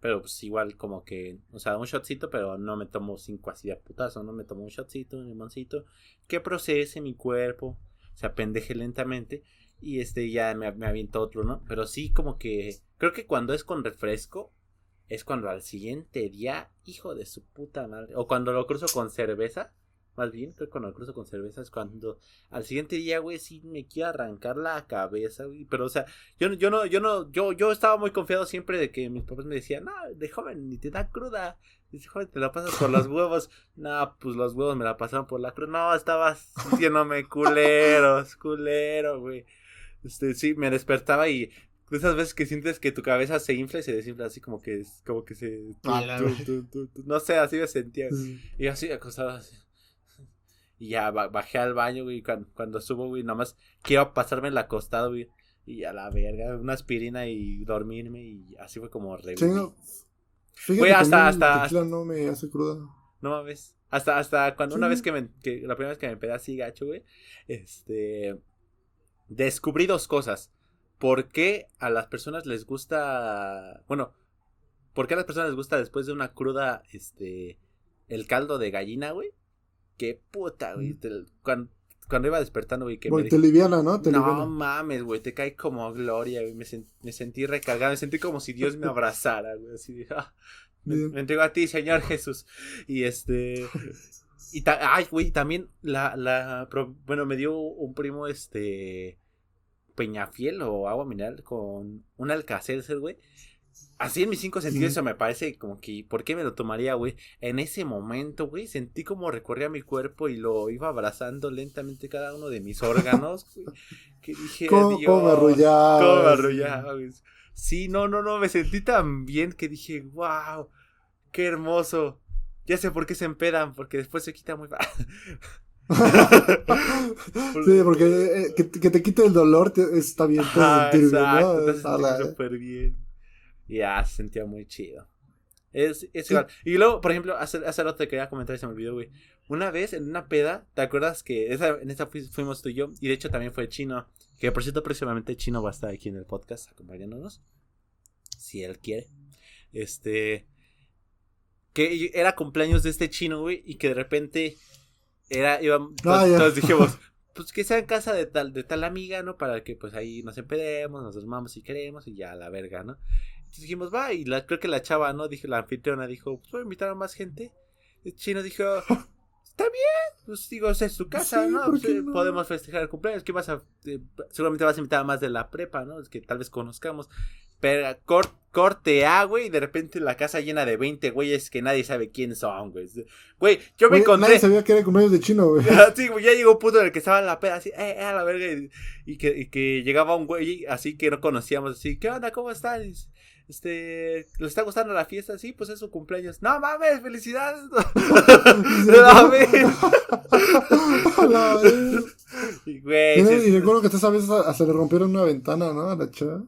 Pero pues igual como que, o sea, un shotcito, pero no me tomo cinco así de putazo, no me tomo un shotcito, un limoncito, que procese mi cuerpo, se apendeje lentamente y este ya me, me aviento otro, ¿no? Pero sí como que, creo que cuando es con refresco, es cuando al siguiente día, hijo de su puta madre, o cuando lo cruzo con cerveza, más bien, creo que cuando cruzo con cerveza es cuando al siguiente día, güey, sí me quiero arrancar la cabeza, güey. Pero, o sea, yo, yo no, yo no, yo, yo estaba muy confiado siempre de que mis papás me decían, no, de joven, ni te da cruda. Dice, joven, te la pasas por los huevos. no, pues los huevos me la pasaron por la cruda. No, estaba sintiéndome culeros, culero, güey. Este, sí, me despertaba y esas veces que sientes que tu cabeza se infla y se desinfla así como que como que se no sé así me sentía y así acostado así y ya bajé al baño, güey. Cuando, cuando subo, güey, nomás quiero pasarme el acostado, güey. Y a la verga, una aspirina y dormirme. Y así fue como re. Sí, no. Fíjate hasta, hasta. no me hace cruda. No mames. Hasta, hasta cuando una vez que me. Que, la primera vez que me pedí así gacho, güey. Este. Descubrí dos cosas. ¿Por qué a las personas les gusta. Bueno. ¿Por qué a las personas les gusta después de una cruda. Este. El caldo de gallina, güey? Qué puta, güey. cuando, cuando, iba despertando, güey, que me te liviana, ¿no? Te no mames, güey, te cae como gloria, güey. Me, me, sentí recargado, me sentí como si Dios me abrazara, güey. Así de, ah, me, me, entrego a ti, Señor Jesús. Y este. Y ay, güey, también la, la. Bueno, me dio un primo, este. Peñafiel o agua mineral con un alcacelser, güey. Así en mis cinco sentidos, eso me parece como que, ¿por qué me lo tomaría, güey? En ese momento, güey, sentí como recorría mi cuerpo y lo iba abrazando lentamente cada uno de mis órganos, güey. Que dije, ¿Cómo, ¿cómo me arrullaba? ¿Cómo arrullaba, güey? Sí, no, no, no, me sentí tan bien que dije, wow, qué hermoso. Ya sé por qué se empedan, porque después se quita muy sí, porque eh, que, te quite el dolor está bien. Exacto, ¿no? súper bien. Ya, se sentía muy chido. Es, es igual. Y luego, por ejemplo, hace, hace rato te quería comentar y se me olvidó, güey. Una vez en una peda, ¿te acuerdas que esa, en esa fuimos tú y yo? Y de hecho también fue Chino. Que por cierto, próximamente Chino va a estar aquí en el podcast acompañándonos. Si él quiere. Este. Que era cumpleaños de este chino, güey. Y que de repente. Era. Iba, ah, todos dijimos. Pues que sea en casa de tal, de tal amiga, ¿no? Para que pues ahí nos empedemos, nos dormamos si queremos y ya la verga, ¿no? Dijimos, va, y la, creo que la chava, ¿no? Dije, la anfitriona dijo, pues voy a invitar a más gente. El chino dijo, está bien, pues digo, es su casa, pues, eh, ¿no? Podemos festejar el cumpleaños, que vas a, eh, seguramente vas a invitar a más de la prepa, ¿no? Es que tal vez conozcamos. Pero corte A, güey, y de repente la casa llena de 20 güeyes que nadie sabe quién son, güey. Güey, yo me encontré. Nadie sabía que era cumpleaños de chino, güey. sí, güey, ya llegó un punto en el que estaba en la peda, así, eh, eh, a la verga. Y, que, y que llegaba un güey así que no conocíamos, así, ¿qué onda? ¿Cómo están? Este, ¿le está gustando la fiesta? Sí, pues es su cumpleaños. No mames, felicidades. y, güey, y recuerdo que esta vez se le rompieron una ventana, ¿no? A la chava.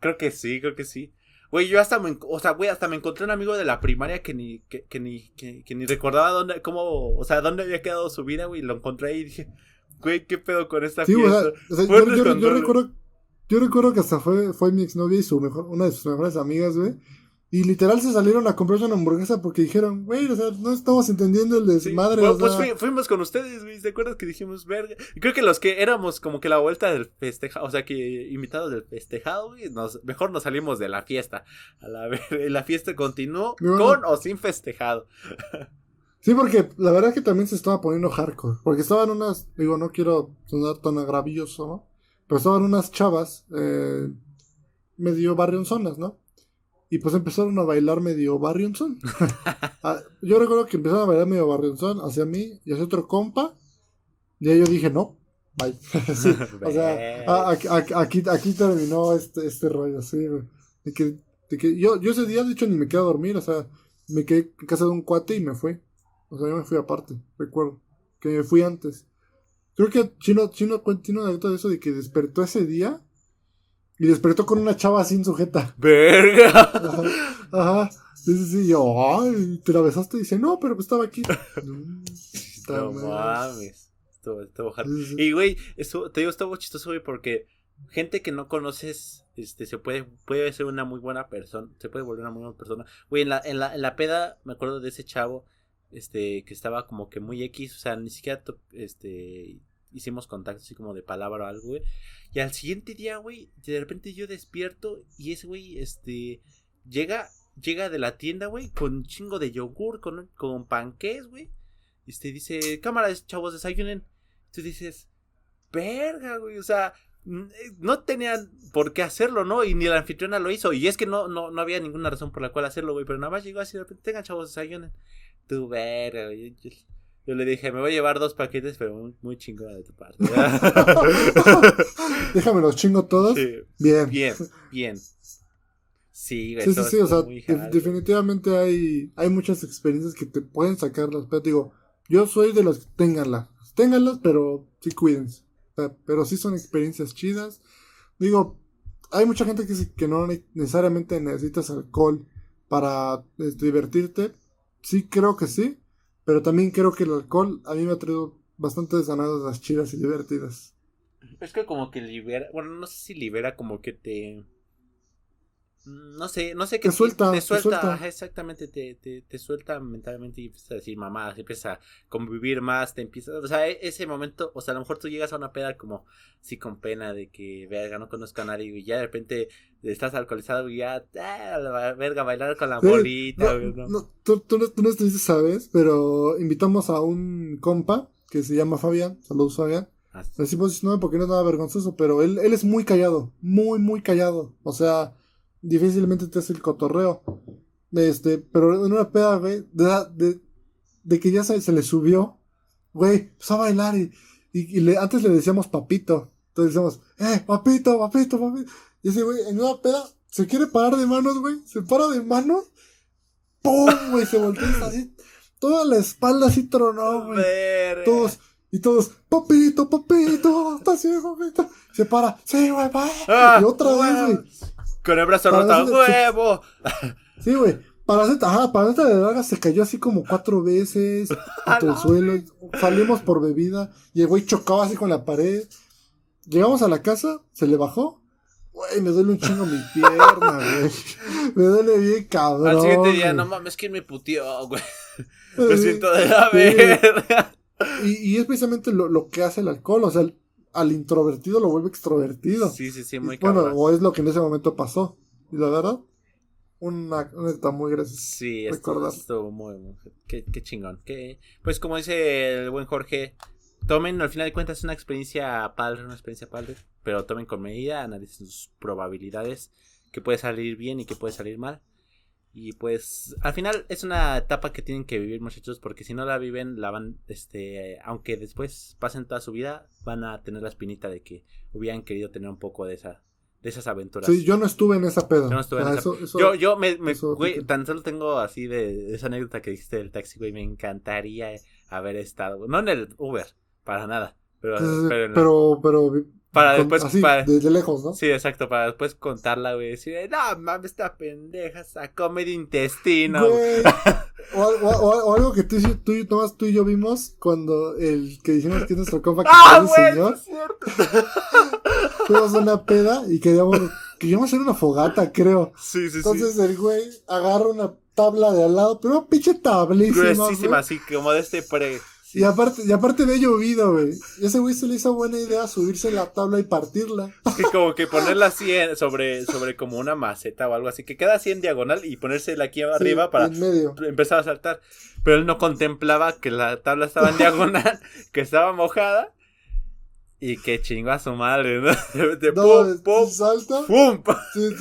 Creo que sí, creo que sí. Güey, yo hasta me, o sea, güey, hasta me encontré un amigo de la primaria que ni, que, que ni, que, ni recordaba dónde, cómo, o sea, dónde había quedado su vida, güey, lo encontré ahí y dije, güey, ¿qué pedo con esta fiesta? O sea, yo, yo, recuerdo, yo recuerdo que hasta fue, fue mi exnovia y su mejor, una de sus mejores amigas, güey. Y literal se salieron a comprar una hamburguesa porque dijeron, güey, o sea, no estamos entendiendo el desmadre. Sí. pues fuimos con ustedes, güey, ¿te acuerdas que dijimos, verga? Y creo que los que éramos como que la vuelta del festejado, o sea, que invitados del festejado, güey, nos, mejor nos salimos de la fiesta. A la, la fiesta continuó con o sin festejado. Sí, porque la verdad es que también se estaba poniendo hardcore. Porque estaban unas, digo, no quiero sonar tan agravioso, ¿no? Pero estaban unas chavas eh, medio barrionzonas, ¿no? Y pues empezaron a bailar medio barrionzón. Ah, yo recuerdo que empezaron a bailar medio barrionzón hacia mí y hacia otro compa. Y ahí yo dije, no, bye. o sea, aquí, aquí terminó este, este rollo, sí, De que, de que yo, yo ese día, de hecho, ni me quedé a dormir, o sea, me quedé en casa de un cuate y me fui. O sea, yo me fui aparte, recuerdo. Que me fui antes. Creo que Chino, Chino cuenta una de eso de que despertó ese día y despertó con una chava sin sujeta. ¡Verga! Ajá. Sí, sí, sí. Yo, ay, ¿te la besaste? Y dice, no, pero pues estaba aquí. no, mames. estuvo, estuvo Y, güey, te digo, estuvo chistoso, güey, porque gente que no conoces, este, se puede, puede ser una muy buena persona, se puede volver una muy buena persona. Güey, en la, en la, en la peda, me acuerdo de ese chavo, este, que estaba como que muy X, o sea, ni siquiera, este, hicimos contacto así como de palabra o algo, güey. Y al siguiente día, güey, de repente yo despierto y ese güey, este, llega, llega de la tienda, güey, con un chingo de yogur, con, con panqués, güey. Este, dice, cámara, chavos, desayunen. Tú dices, verga, güey, o sea, eh, no tenían por qué hacerlo, ¿no? Y ni la anfitriona lo hizo. Y es que no, no, no había ninguna razón por la cual hacerlo, güey. Pero nada más llegó así de repente, tengan chavos, desayunen. Tú, verga. Yo, le dije, me voy a llevar dos paquetes, pero muy, muy chingona de tu parte. Déjame los chingo todos. Bien. Bien, bien. Sí, güey. Sí, sí, sí. O sea, definitivamente hay, hay muchas experiencias que te pueden sacarlas. Pero digo, yo soy de los que tenganlas. Ténganlas, pero sí cuídense pero sí son experiencias chidas. Digo, hay mucha gente que, que no necesariamente necesitas alcohol para este, divertirte. Sí, creo que sí. Pero también creo que el alcohol a mí me ha traído bastantes las chidas y divertidas. Es que como que libera, bueno, no sé si libera como que te no sé, no sé qué. Te suelta. Te suelta, exactamente, te, te, te, suelta mentalmente y empiezas a decir mamá, empieza a convivir más, te empieza, o sea, e, ese momento, o sea, a lo mejor tú llegas a una peda como, sí, con pena de que, verga, no conozco a nadie y ya de repente estás alcoholizado y ya, ah, verga, bailar con la bolita. No, tú, tú, no, tú no sabes, pero invitamos a un compa que se llama Fabián, saludos Fabián. Ah, Decimos no porque no es nada vergonzoso, pero él, él es muy callado, muy, muy callado, o sea difícilmente te hace el cotorreo. Este, pero en una peda, güey, de, de, que ya se, se, le subió, güey, empezó a bailar y, y, le, antes le decíamos papito. Entonces decíamos, eh, papito, papito, papito. Y ese güey, en una peda, se quiere parar de manos, güey, se para de manos, ¡pum! güey, se voltea así, toda la espalda así tronó, güey. Todos, y todos, papito, papito, está así, papito. Se para, sí, güey, va. Ah, y otra vez, güey. Con el brazo roto, huevo. Sí, güey. Para ajá, para de droga se cayó así como cuatro veces contra el suelo. Salimos por bebida y el güey chocaba así con la pared. Llegamos a la casa, se le bajó. Güey, me duele un chingo mi pierna, güey. Me duele bien cabrón. Al siguiente día, no mames, ¿quién me puteó, güey? Me siento de la verga. Y, y, es precisamente lo, lo, que hace el alcohol. O sea, al introvertido lo vuelve extrovertido. Sí, sí, sí, muy Bueno, o es lo que en ese momento pasó. Y la verdad, una está muy graciosa. Sí, esto, muy, muy qué, qué, chingón. Que, pues como dice el buen Jorge, tomen, al final de cuentas es una experiencia padre, una experiencia padre, pero tomen con medida, analicen sus probabilidades, que puede salir bien y que puede salir mal. Y pues al final es una etapa que tienen que vivir muchachos porque si no la viven, la van, este, aunque después pasen toda su vida, van a tener la espinita de que hubieran querido tener un poco de esa de esas aventuras. Sí, yo no estuve en esa pedo. Yo no estuve en esa Yo, yo me, me güey, tan solo tengo así de, esa anécdota que dijiste del taxi, güey, me encantaría haber estado, no en el Uber, para nada, pero, pero, pero para después. Así, de, lejos, ¿no? Sí, exacto. Para después contarla, güey. Decir, no mames, esta pendeja sacó medio intestino. o, algo que tú, tú, tú, y yo vimos cuando el que dijimos que es nuestro compa que ¡Ah, el señor. Es cierto. Fuimos una peda y queríamos, queríamos hacer una fogata, creo. Sí, sí, Entonces el güey agarra una tabla de al lado, pero una pinche tablísima. Gruesísima, así como de este pre. Y aparte, y aparte de llovido, güey. Ese güey se le hizo buena idea subirse en la tabla y partirla. Que como que ponerla así sobre, sobre como una maceta o algo así, que queda así en diagonal y ponérsela aquí arriba para empezar a saltar. Pero él no contemplaba que la tabla estaba en diagonal, que estaba mojada. Y que chingó a su madre, ¿no? De pum, pum, salta. ¡Pum! Sí,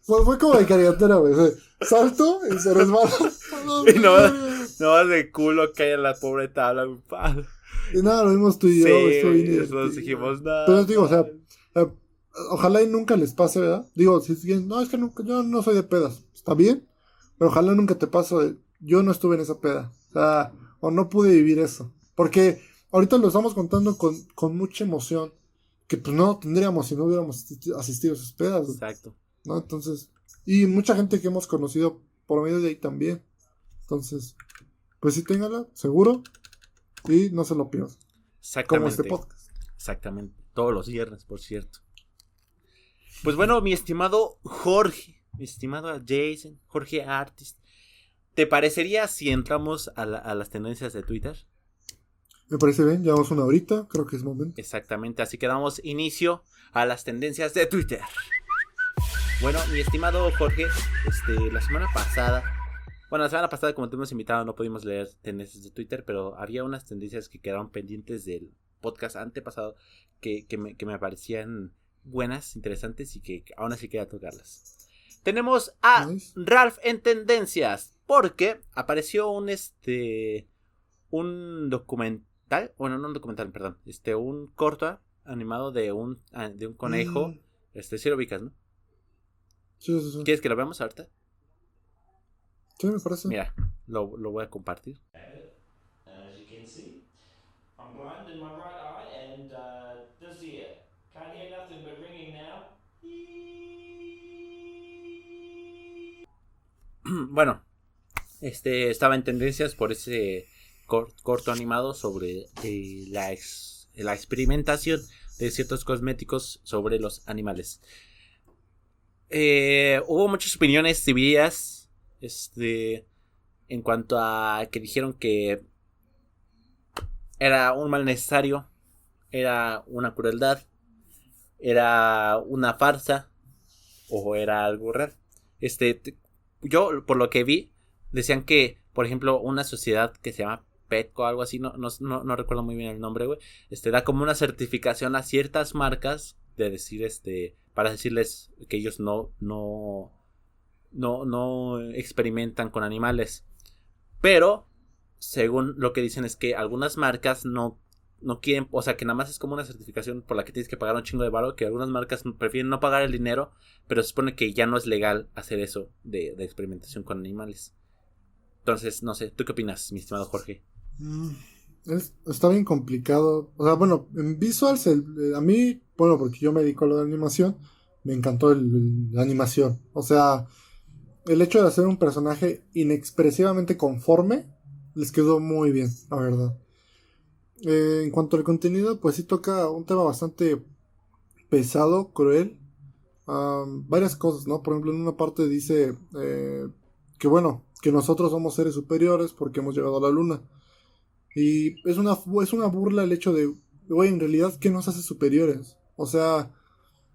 fue, fue como de caricatura, güey. Salto y se resbala. y no, no de culo cae en la pobre tabla, mi padre. Y nada, lo vimos tú y yo. Sí, nos dijimos nada. Pero digo, o sea, ojalá y nunca les pase, ¿verdad? Digo, si no, es que nunca, yo no soy de pedas. Está bien, pero ojalá nunca te pase. Yo no estuve en esa peda. O sea, o no pude vivir eso. Porque ahorita lo estamos contando con, con mucha emoción. Que pues no tendríamos si no hubiéramos asistido a esas pedas. Exacto. ¿No? Entonces, y mucha gente que hemos conocido por medio de ahí también. Entonces, pues sí, téngala, seguro. Y no se lo pierdan. Como este podcast. Exactamente. Todos los viernes, por cierto. Pues bueno, mi estimado Jorge, mi estimado Jason, Jorge Artist, ¿te parecería si entramos a, a las tendencias de Twitter? Me parece bien, llevamos una horita, creo que es momento. Exactamente, así que damos inicio a las tendencias de Twitter. Bueno, mi estimado Jorge, este, la semana pasada, bueno, la semana pasada como te hemos invitado no pudimos leer tendencias de Twitter, pero había unas tendencias que quedaron pendientes del podcast antepasado que, que, me, que me parecían buenas, interesantes y que aún así quería tocarlas. Tenemos a Ralph en tendencias porque apareció un este un documental, bueno, no un documental, perdón, este un corto animado de un de un conejo, mm. este si lo ubicas, ¿no? ¿Quieres que lo veamos ahorita? Sí, me parece. Mira, lo, lo voy a compartir. bueno, este estaba en tendencias por ese corto animado sobre eh, la, la experimentación de ciertos cosméticos sobre los animales. Eh, hubo muchas opiniones divididas. Este. En cuanto a que dijeron que era un mal necesario. Era una crueldad. Era una farsa. O era algo real. Este. Yo, por lo que vi, decían que, por ejemplo, una sociedad que se llama Petco, algo así, no, no, no, recuerdo muy bien el nombre, güey. Este da como una certificación a ciertas marcas de decir, este, para decirles que ellos no, no, no, no experimentan con animales. Pero, según lo que dicen es que algunas marcas no, no quieren, o sea, que nada más es como una certificación por la que tienes que pagar un chingo de barro, que algunas marcas prefieren no pagar el dinero, pero se supone que ya no es legal hacer eso de, de experimentación con animales. Entonces, no sé, ¿tú qué opinas, mi estimado Jorge? Mm, está bien complicado. O sea, bueno, en visuals, a mí bueno, porque yo me dedico a lo de animación, me encantó la animación. O sea, el hecho de hacer un personaje inexpresivamente conforme les quedó muy bien, la verdad. Eh, en cuanto al contenido, pues sí toca un tema bastante pesado, cruel. varias cosas, ¿no? Por ejemplo, en una parte dice eh, que bueno, que nosotros somos seres superiores porque hemos llegado a la luna. Y es una, es una burla el hecho de, güey, en realidad, ¿qué nos hace superiores? O sea,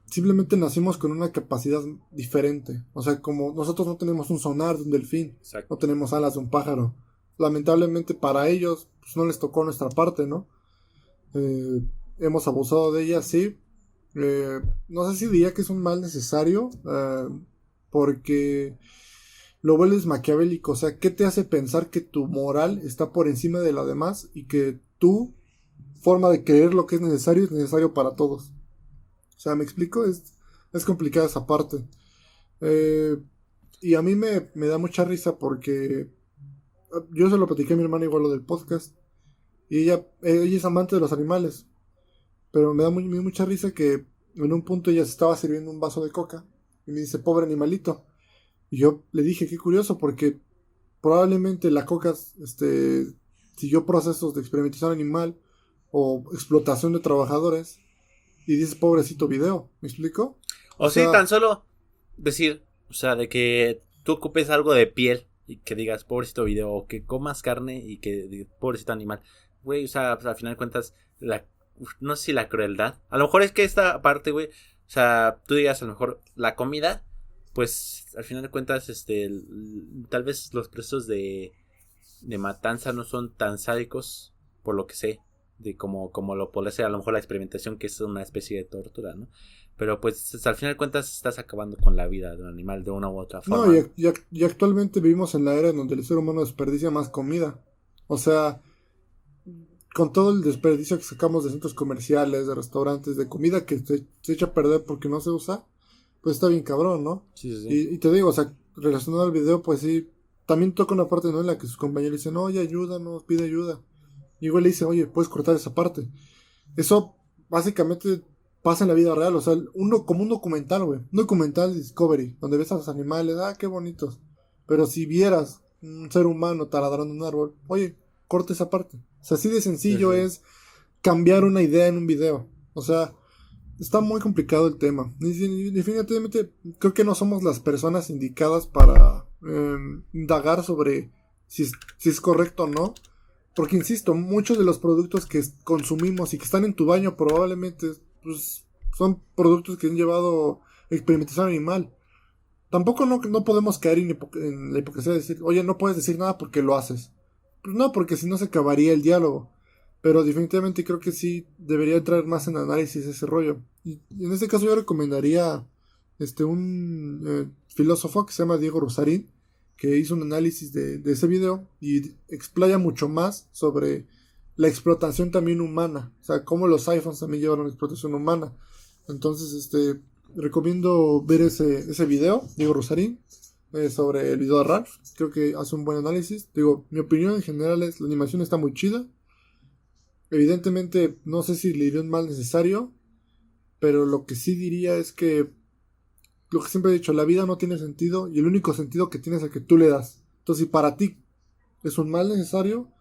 simplemente nacimos con una capacidad diferente. O sea, como nosotros no tenemos un sonar de un delfín, no tenemos alas de un pájaro. Lamentablemente para ellos pues, no les tocó nuestra parte, ¿no? Eh, hemos abusado de ellas, sí. Eh, no sé si diría que es un mal necesario, eh, porque lo vuelves maquiavélico. O sea, ¿qué te hace pensar que tu moral está por encima de la demás y que tu forma de creer lo que es necesario es necesario para todos? O sea, ¿me explico? Es, es complicada esa parte. Eh, y a mí me, da mucha risa porque yo se lo platiqué a mi hermana igual lo del podcast. Y ella, ella es amante de los animales. Pero me da mucha risa que en un punto ella se estaba sirviendo un vaso de coca. Y me dice, pobre animalito. Y yo le dije, qué curioso, porque probablemente la coca este, siguió procesos de experimentación animal o explotación de trabajadores y dices pobrecito video, ¿me explico? O, sea, tan solo decir, o sea, de que tú ocupes algo de piel y que digas pobrecito video o que comas carne y que pobrecito animal. Güey, o sea, al final de cuentas, la, no sé si la crueldad. A lo mejor es que esta parte, güey, o sea, tú digas a lo mejor la comida, pues al final de cuentas, este, tal vez los presos de, de matanza no son tan sádicos, por lo que sé de como, como lo puede ser a lo mejor la experimentación que es una especie de tortura, ¿no? Pero pues al final de cuentas estás acabando con la vida de un animal de una u otra forma. No, y, actualmente vivimos en la era en donde el ser humano desperdicia más comida. O sea, con todo el desperdicio que sacamos de centros comerciales, de restaurantes, de comida que se, echa a perder porque no se usa, pues está bien cabrón, ¿no? Sí, sí, Y, y, te digo, o sea, relacionado al video, pues sí, también toca una parte, ¿no? En la que sus compañeros dicen, oye, ayúdanos, pide ayuda. Y igual le dice, oye, puedes cortar esa parte. Eso básicamente pasa en la vida real, o sea, uno, como un documental, güey. Un documental de Discovery, donde ves a los animales, ah, qué bonitos. Pero si vieras un ser humano taladrando un árbol, oye, corta esa parte. O sea, así de sencillo es cambiar una idea en un video. O sea, está muy complicado el tema. Definitivamente creo que no somos las personas indicadas para em, indagar sobre si si es correcto o no. Porque insisto, muchos de los productos que consumimos y que están en tu baño probablemente pues, son productos que han llevado experimentación animal. Tampoco no, no podemos caer en, la hipocresía de decir, oye, no puedes decir nada porque lo haces. Pues no, porque si no se acabaría el diálogo. Pero definitivamente creo que sí debería entrar más en análisis ese rollo. Y, en este caso yo recomendaría este un eh, filósofo que se llama Diego Rosarín que hizo un análisis de, ese video y explaya mucho más sobre la explotación también humana. O sea, cómo los iPhones también llevaron explotación humana. Entonces, este, recomiendo ver ese, ese video, Diego Rosarín, eh, sobre el video de Ralph. Creo que hace un buen análisis. Digo, mi opinión en general es, la animación está muy chida. Evidentemente, no sé si le iría un mal necesario, pero lo que sí diría es que lo que siempre he dicho, la vida no tiene sentido y el único sentido que tiene es el que tú le das. Entonces, si para ti es un mal necesario,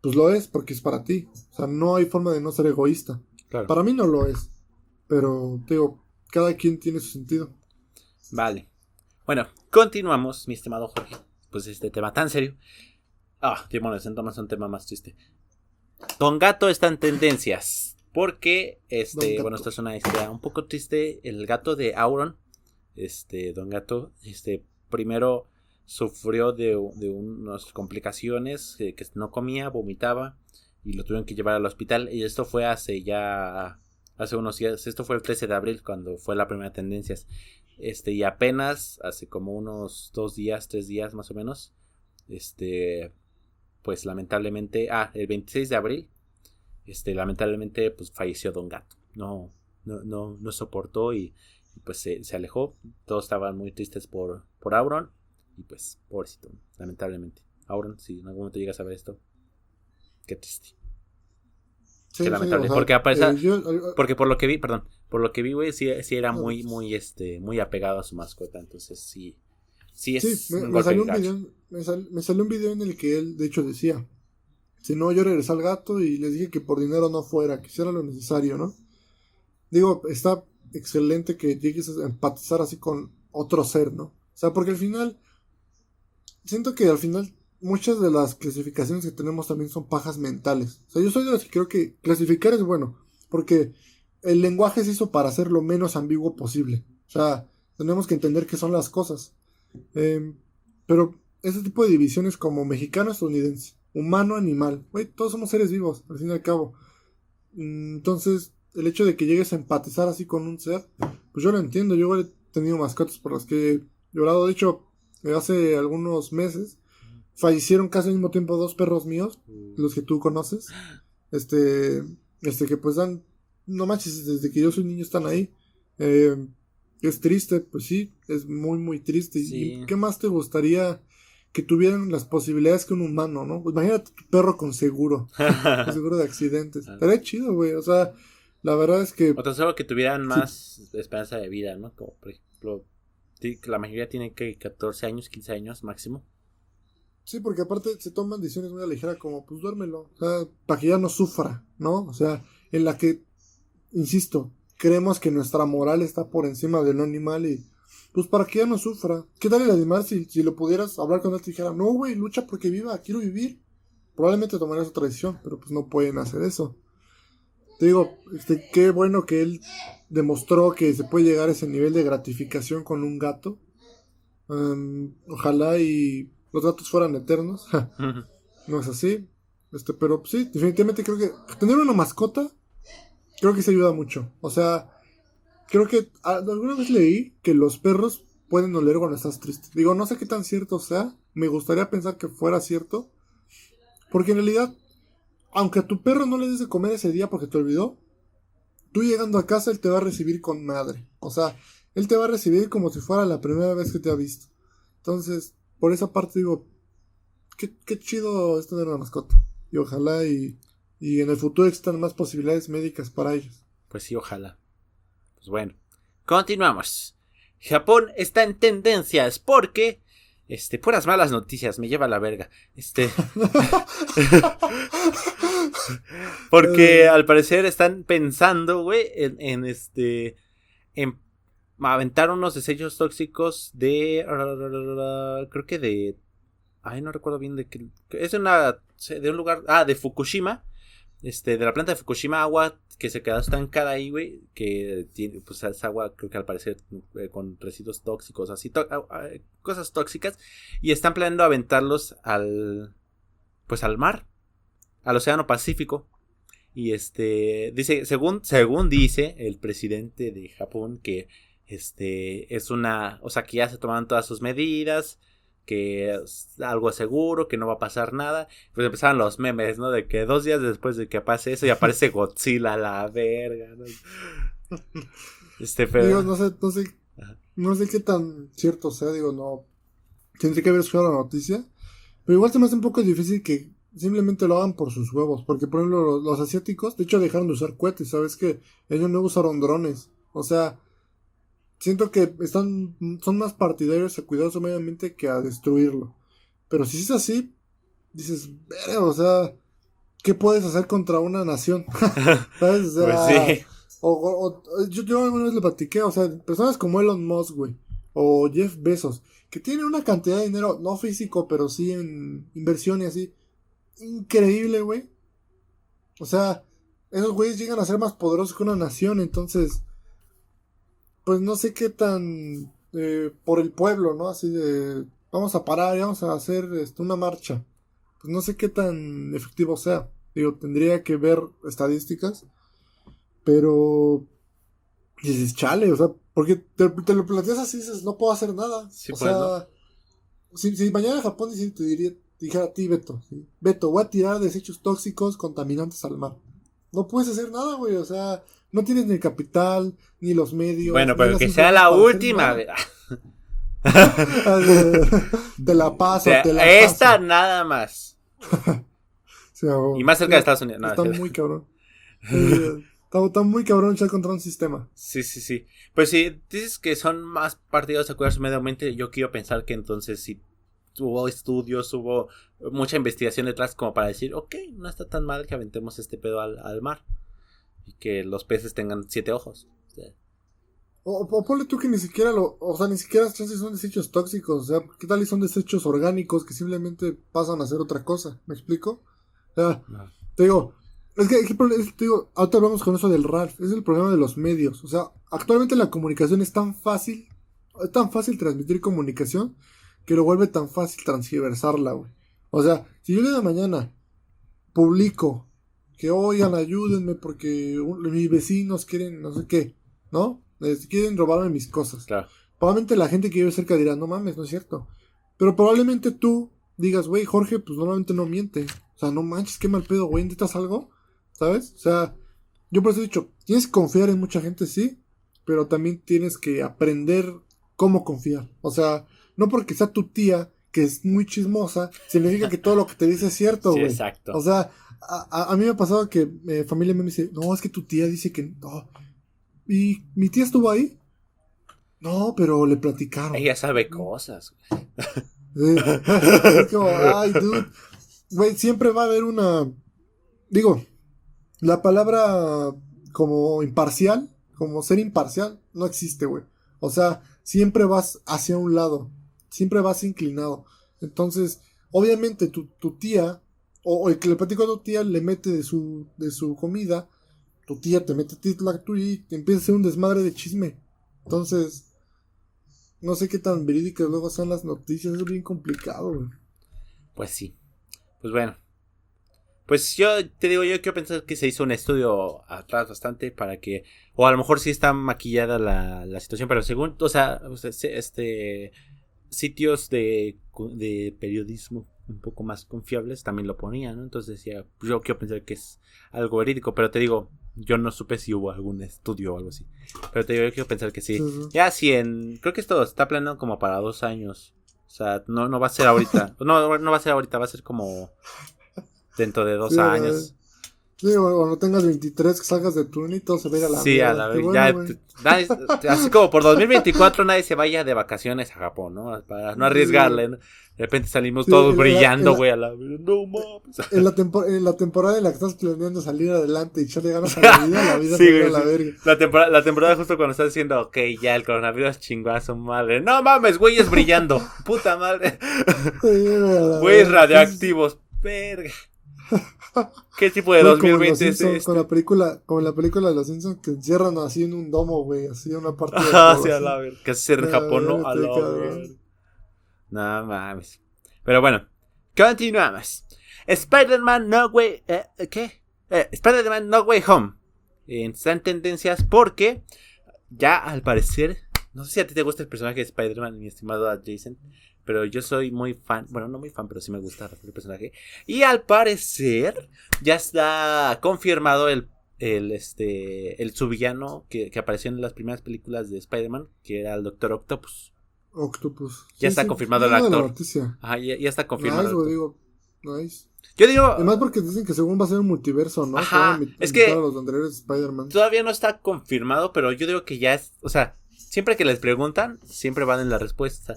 pues lo es porque es para ti. O sea, no hay forma de no ser egoísta. Para mí no lo es. Pero, digo, cada quien tiene su sentido. Vale. Bueno, continuamos, mi estimado Jorge. Pues este tema tan serio. Ah, demonios, entonces un tema más triste. Don Gato está en tendencias. Porque, este, bueno, esto es una historia un poco triste. El gato de Auron este, Don Gato, este, primero sufrió de, unas complicaciones, que no comía, vomitaba y lo tuvieron que llevar al hospital. Y esto fue hace ya, hace unos días, esto fue el 13 de abril cuando fue la primera tendencia. Este, y apenas hace como unos dos días, tres días más o menos, este, pues lamentablemente, ah, el 26 de abril, este, lamentablemente, pues falleció Don Gato. No, no, no, no soportó y pues se, alejó. Todos estaban muy tristes por, por Auron. Y pues, pobrecito, lamentablemente. Auron, si en algún momento llegas a ver esto, qué triste. qué lamentable. porque eh, porque por lo que vi, perdón, por lo que vi, güey, sí, era muy, muy, este, muy apegado a su mascota. Entonces sí, sí es. me, salió un video, me, salió un video en el que él, de hecho, decía: Si no, yo regresé al gato y les dije que por dinero no fuera, que hiciera lo necesario, ¿no? Digo, está excelente que llegues a empatizar así con otro ser, ¿no? O sea, porque al final, siento que al final muchas de las clasificaciones que tenemos también son pajas mentales. O sea, yo soy de los que creo que clasificar es bueno, porque el lenguaje se hizo para hacer lo menos ambiguo posible. O sea, tenemos que entender qué son las cosas. Em, pero ese tipo de divisiones como mexicano-estadounidense, humano-animal, todos somos seres vivos, al fin y al cabo. Mm, entonces, el hecho de que llegues a empatizar así con un ser, pues yo lo entiendo. Yo he tenido mascotas por las que he llorado. De hecho, hace algunos meses fallecieron casi al mismo tiempo dos perros míos, mm. los que tú conoces. Este, este que pues dan, no manches, desde que yo soy niño están ahí. Eh, es triste, pues sí, es muy, muy triste. ¿Y qué más te gustaría que tuvieran las posibilidades que un humano, no? Pues imagínate tu perro con seguro, con seguro de accidentes. Ah. Estaría chido, güey, o sea, la verdad es que. O tan solo que tuvieran más esperanza de vida, ¿no? Como por ejemplo, la mayoría tiene que 14 años, 15 años máximo. Sí, porque aparte se toman decisiones muy ligeras como, pues duérmelo, o sea, para que ya no sufra, ¿no? O sea, en la que, insisto, creemos que nuestra moral está por encima del animal y, pues para que ya no sufra. ¿Qué tal el animal si, si lo pudieras hablar con él y dijera, no, güey, lucha porque viva, quiero vivir? Probablemente tomarías otra decisión, pero pues no pueden hacer eso. Te digo, este, qué bueno que él demostró que se puede llegar a ese nivel de gratificación con un gato. ojalá y los gatos fueran eternos. no es así. Este, pero sí, definitivamente creo que tener una mascota creo que se ayuda mucho. O sea, creo que alguna vez leí que los perros pueden oler cuando estás triste. Digo, no sé qué tan cierto sea. Me gustaría pensar que fuera cierto. Porque en realidad aunque a tu perro no le des de comer ese día porque te olvidó, tú llegando a casa él te va a recibir con madre. O sea, él te va a recibir como si fuera la primera vez que te ha visto. Entonces, por esa parte digo, qué, qué chido es tener una mascota. Y ojalá y, y en el futuro existan más posibilidades médicas para ellos. Pues sí, ojalá. Pues bueno, continuamos. Japón está en tendencias porque Este, puras malas noticias, me lleva a la verga. Este. Porque al parecer están pensando, güey, en, en este. En aventar unos desechos tóxicos de. Creo que de. Ay, no recuerdo bien de qué. Es de una. De un lugar. Ah, de Fukushima. Este, de la planta de Fukushima, agua que se quedó estancada ahí, güey. Que tiene, pues es agua, creo que al parecer, eh, con residuos tóxicos, así, cosas tóxicas. Y están planeando aventarlos al. Pues al mar. Al Océano Pacífico. Y este. Dice, según, según dice el presidente de Japón, que este, es una, o sea, que ya se tomaron todas sus medidas, que es algo seguro, que no va a pasar nada. Pues empezaron los memes, ¿no? De que dos días después de que pase eso, y aparece Godzilla, la verga, ¿no? Este, pero... Digo, no sé, no sé, no sé qué tan cierto sea, digo, no. Tendría que haber escuchado la noticia. Pero igual se me hace un poco difícil que simplemente lo hagan por sus huevos. Porque, por ejemplo, los, los asiáticos, de hecho, dejaron de usar cohetes, ¿sabes? Que ellos no usaron drones. O sea, siento que están son más partidarios a cuidar su medio ambiente que a destruirlo. Pero si es así, dices, o sea, ¿qué puedes hacer contra una nación? ¿Sabes? O sea, pues sí. O, yo, yo alguna vez le platiqué, o sea, personas como Elon Musk, güey, o Jeff Bezos, que tienen una cantidad de dinero, no físico, pero sí en inversión y así, increíble, güey. O sea, esos güeyes llegan a ser más poderosos que una nación, entonces pues no sé qué tan eh, por el pueblo, ¿no? Así de, vamos a parar y vamos a hacer este, una marcha. Pues no sé qué tan efectivo sea. Digo, tendría que ver estadísticas. Pero dices, chale, o sea, porque te, lo planteas así, dices, no puedo hacer nada. o pues, sea, si, si, mañana Japón te diría, dijera a ti, Beto, Beto, voy a tirar desechos tóxicos contaminantes al mar. No puedes hacer nada, güey, o sea, no tienes ni el capital, ni los medios. Bueno, pero que sea la última. te la paso, te la Esta nada más. y más cerca de Estados Unidos. está muy cabrón. está, muy cabrón echar contra un sistema. Sí, sí, sí. Pues si dices que son más partidos a cuidar su medio ambiente, yo quiero pensar que entonces si hubo estudios, hubo mucha investigación detrás como para decir, ok, no está tan mal que aventemos este pedo al mar y que los peces tengan siete ojos. O, o, ponle tú que ni siquiera lo, o sea, ni siquiera son desechos tóxicos, o sea, ¿qué tal y son desechos orgánicos que simplemente pasan a hacer otra cosa? ¿Me explico? O sea, te digo, es que, te digo, ahorita hablamos con eso del RALF, es el problema de los medios, o sea, actualmente la comunicación es tan fácil, es tan fácil transmitir comunicación que lo vuelve tan fácil transgiversarla, güey. O sea, si yo de mañana publico que oigan, ayúdenme porque mis vecinos quieren no sé qué, ¿no? quieren robarme mis cosas. Claro. Probablemente la gente que vive cerca dirá, no mames, no es cierto. Pero probablemente tú digas, güey, Jorge, pues normalmente no miente. O sea, no manches, qué mal pedo, güey, ¿necesitas algo? ¿Sabes? O sea, yo por eso he dicho, tienes que confiar en mucha gente, sí, pero también tienes que aprender cómo confiar. O sea, no porque sea tu tía, que es muy chismosa, significa que todo lo que te dice es cierto, güey. exacto. O sea, a, mí me ha pasado que mi eh, familia me dice, no, es que tu tía dice que no. ¿Y mi tía estuvo ahí? No, pero le platicaron. Ella sabe cosas. es como, ay, dude. Güey, siempre va a haber una. Digo, la palabra como imparcial, como ser imparcial, no existe, güey. O sea, siempre vas hacia un lado. Siempre vas inclinado. Entonces, obviamente tu, tu tía o, el que le platico a tu tía le mete de su, de su comida, tu tía te mete la tuya y te empieza a hacer un desmadre de chisme. Entonces, no sé qué tan verídicas luego son las noticias, es bien complicado, güey. Pues sí. Pues bueno. Pues yo te digo, yo quiero pensar que se hizo un estudio atrás bastante para que, o a lo mejor sí está maquillada la, la situación, pero según, o sea, este, sitios de, de periodismo un poco más confiables también lo ponían, ¿no? Entonces decía, yo quiero pensar que es algo verídico, pero te digo, yo no supe si hubo algún estudio o algo así. Pero te digo, yo quiero pensar que sí. Ya sí, en, creo que esto está planeado como para dos años. O sea, no, no va a ser ahorita. no, no va a ser ahorita, va a ser como dentro de dos años. Sí, o no tengas 23, que salgas de tu y todo se vea a la Sí, a la vez. así como por 2024 nadie se vaya de vacaciones a Japón, ¿no? Para no arriesgarle. De repente salimos todos brillando, güey, a la No mames. En la, en la temporada en la que estás planeando salir adelante y echarle ganas a la vida, la vida sí, se a la verga. La temporada, la temporada justo cuando estás diciendo, ok, ya el coronavirus su madre. No mames, güeyes brillando. Puta madre. Güeyes radioactivos. Verga. ¿Qué tipo de 2020 es este? Con la película, como la película de los Simpsons que encierran así en un domo, güey, así en una parte de Ah, sí, a la ver, que se en Japón, ¿no? A la. No mames. Pero bueno, continuamos. Spider-Man No Way, eh, ¿qué? Eh, Spider-Man No Way Home. Están tendencias porque ya al parecer, no sé si a ti te gusta el personaje de Spider-Man, mi estimado Jason, pero yo soy muy fan, bueno, no muy fan, pero sí me gusta el personaje. Y al parecer ya está confirmado el, el, este, el subvillano que, que apareció en las primeras películas de Spider-Man, que era el Doctor Octopus. Octopus. Ya está confirmado el actor. Ajá, ya, ya, está confirmado. Nice, digo, nice. Yo digo. Además, porque dicen que según va a ser un multiverso, ¿no? Ajá, es que. Todavía no está confirmado, pero yo digo que ya es. O sea, siempre que les preguntan, siempre van en la respuesta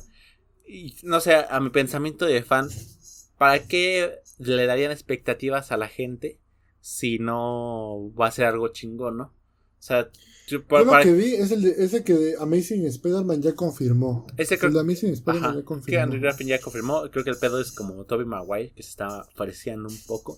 y no sé, a mi pensamiento de fan, ¿para qué le darían expectativas a la gente si no va a ser algo chingón, no? O sea, yo, lo que vi es el de, ese que de Amazing Spider-Man ya confirmó. Ese el de Amazing Spider-Man ya confirmó. Que Andrew ya confirmó. Creo que el pedo es como Toby Maguire, que se está pareciendo un poco.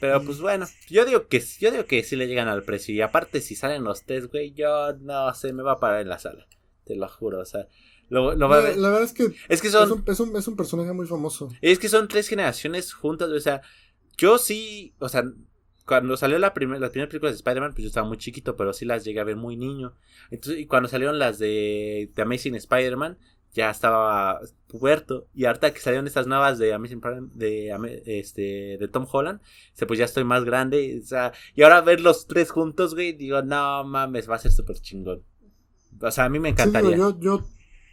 Pero mm. pues bueno, yo digo que yo digo que sí le llegan al precio. Y aparte, si salen los test, güey, yo no sé, me va a parar en la sala. Te lo juro. O sea, la, verdad es que, es, que son, es, un, es, un, personaje muy famoso. Es que son tres generaciones juntas. O sea, yo sí, o sea, cuando salió la primera, las primeras películas de Spider-Man, pues yo estaba muy chiquito, pero sí las llegué a ver muy niño. Entonces, y cuando salieron las de, de Amazing Spider-Man, ya estaba puberto. Y ahorita que salieron estas nuevas de Amazing de, este, de Tom Holland, pues ya estoy más grande. O sea, y ahora ver los tres juntos, güey, digo, no mames, va a ser súper chingón. O sea, a mí me encantaría. yo, yo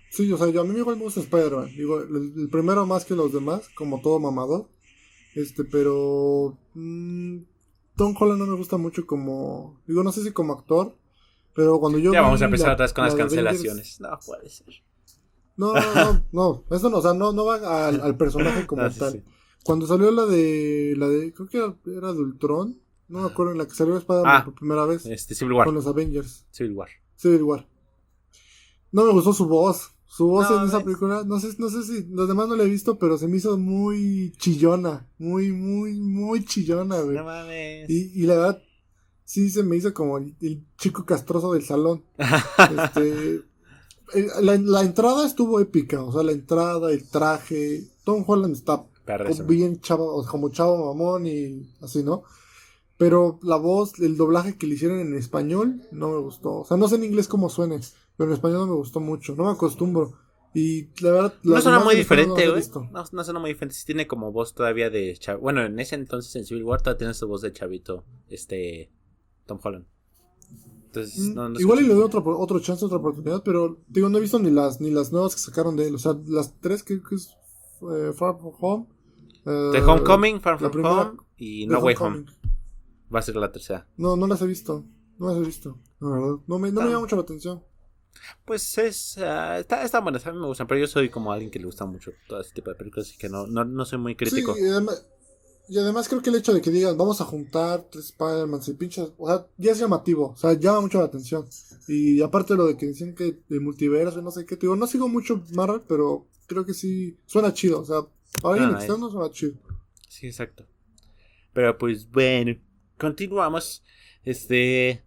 Sí, o sea, yo a mí igual me gusta Spider-Man. Digo, el, primero más que los demás, como todo mamador. Este, pero. Mmm, Tom Holland no me gusta mucho como. Digo, no sé si como actor. Pero cuando yo. Ya vamos a empezar atrás con las cancelaciones. No puede ser. No, no, no, no. Eso no, o sea, no, no va al, personaje como tal. Cuando salió la de. La de. Creo que era, de Ultron. No me acuerdo, en la que salió Spider-Man ah, por primera vez. Este, Civil War. Con los Avengers. Civil War. Civil War. No me gustó su voz. Su voz en esa película, no sé, no sé si los demás no la he visto, pero se me hizo muy chillona, muy, muy, muy chillona, güey. No mames. Y, y la verdad, sí se me hizo como el, chico castroso del salón. este, eh, la, la, entrada estuvo épica, o sea, la entrada, el traje, Tom Holland está bien chavo, como chavo mamón y así, ¿no? Pero la voz, el doblaje que le hicieron en español, no me gustó. O sea, no sé en inglés cómo suene. Pero en español no me gustó mucho, no me acostumbro. Y la verdad. No suena muy diferente, güey. No, no, suena muy diferente. Sí tiene como voz todavía de. Bueno, en ese entonces en Civil War todavía tiene su voz de chavito. Este. Tom Holland. Entonces, mm, no, no Igual y le doy otro, otro chance, otra oportunidad, pero digo, no he visto ni las ni las nuevas que sacaron de él. O sea, las tres que, es eh, Far From Home. Eh, The Homecoming, Far From Home y No Way Home. Va a ser la tercera. No, no las he visto. No las he visto. La verdad. No me, no me llama mucho la atención. Pues es. Uh, está, está buenas, a mí me gustan, pero yo soy como alguien que le gusta mucho todo ese tipo de películas y que no, no, no soy muy crítico. Sí, y, además, creo que el hecho de que digan vamos a juntar tres Spider-Man y pinches, o sea, ya es llamativo, o sea, llama mucho la atención. Y aparte lo de que dicen que de multiverso, no sé qué, digo, no sigo mucho Marvel, pero creo que sí suena chido, o sea, para alguien externo suena chido. Sí, exacto. Pero pues bueno, continuamos. Este.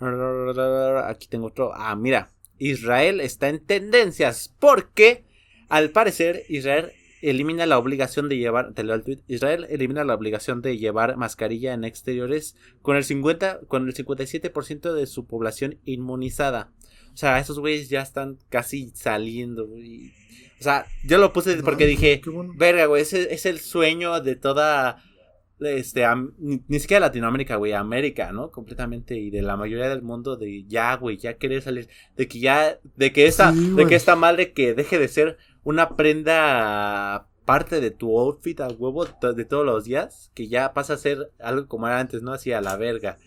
Aquí tengo otro. Ah, mira. Israel está en tendencias porque al parecer Israel elimina la obligación de llevar Israel elimina la obligación de llevar mascarilla en exteriores con el 50 con el 57% de su población inmunizada. O sea, esos güeyes ya están casi saliendo, O sea, yo lo puse porque dije, verga, güey, ese es el sueño de toda este, ni, siquiera Latinoamérica, güey, América, ¿no? Completamente y de la mayoría del mundo de ya, güey, ya querer salir, de que ya, de que esta, de que esta madre que deje de ser una prenda parte de tu outfit a huevo de todos los días, que ya pasa a ser algo como era antes, ¿no? Así a la verga.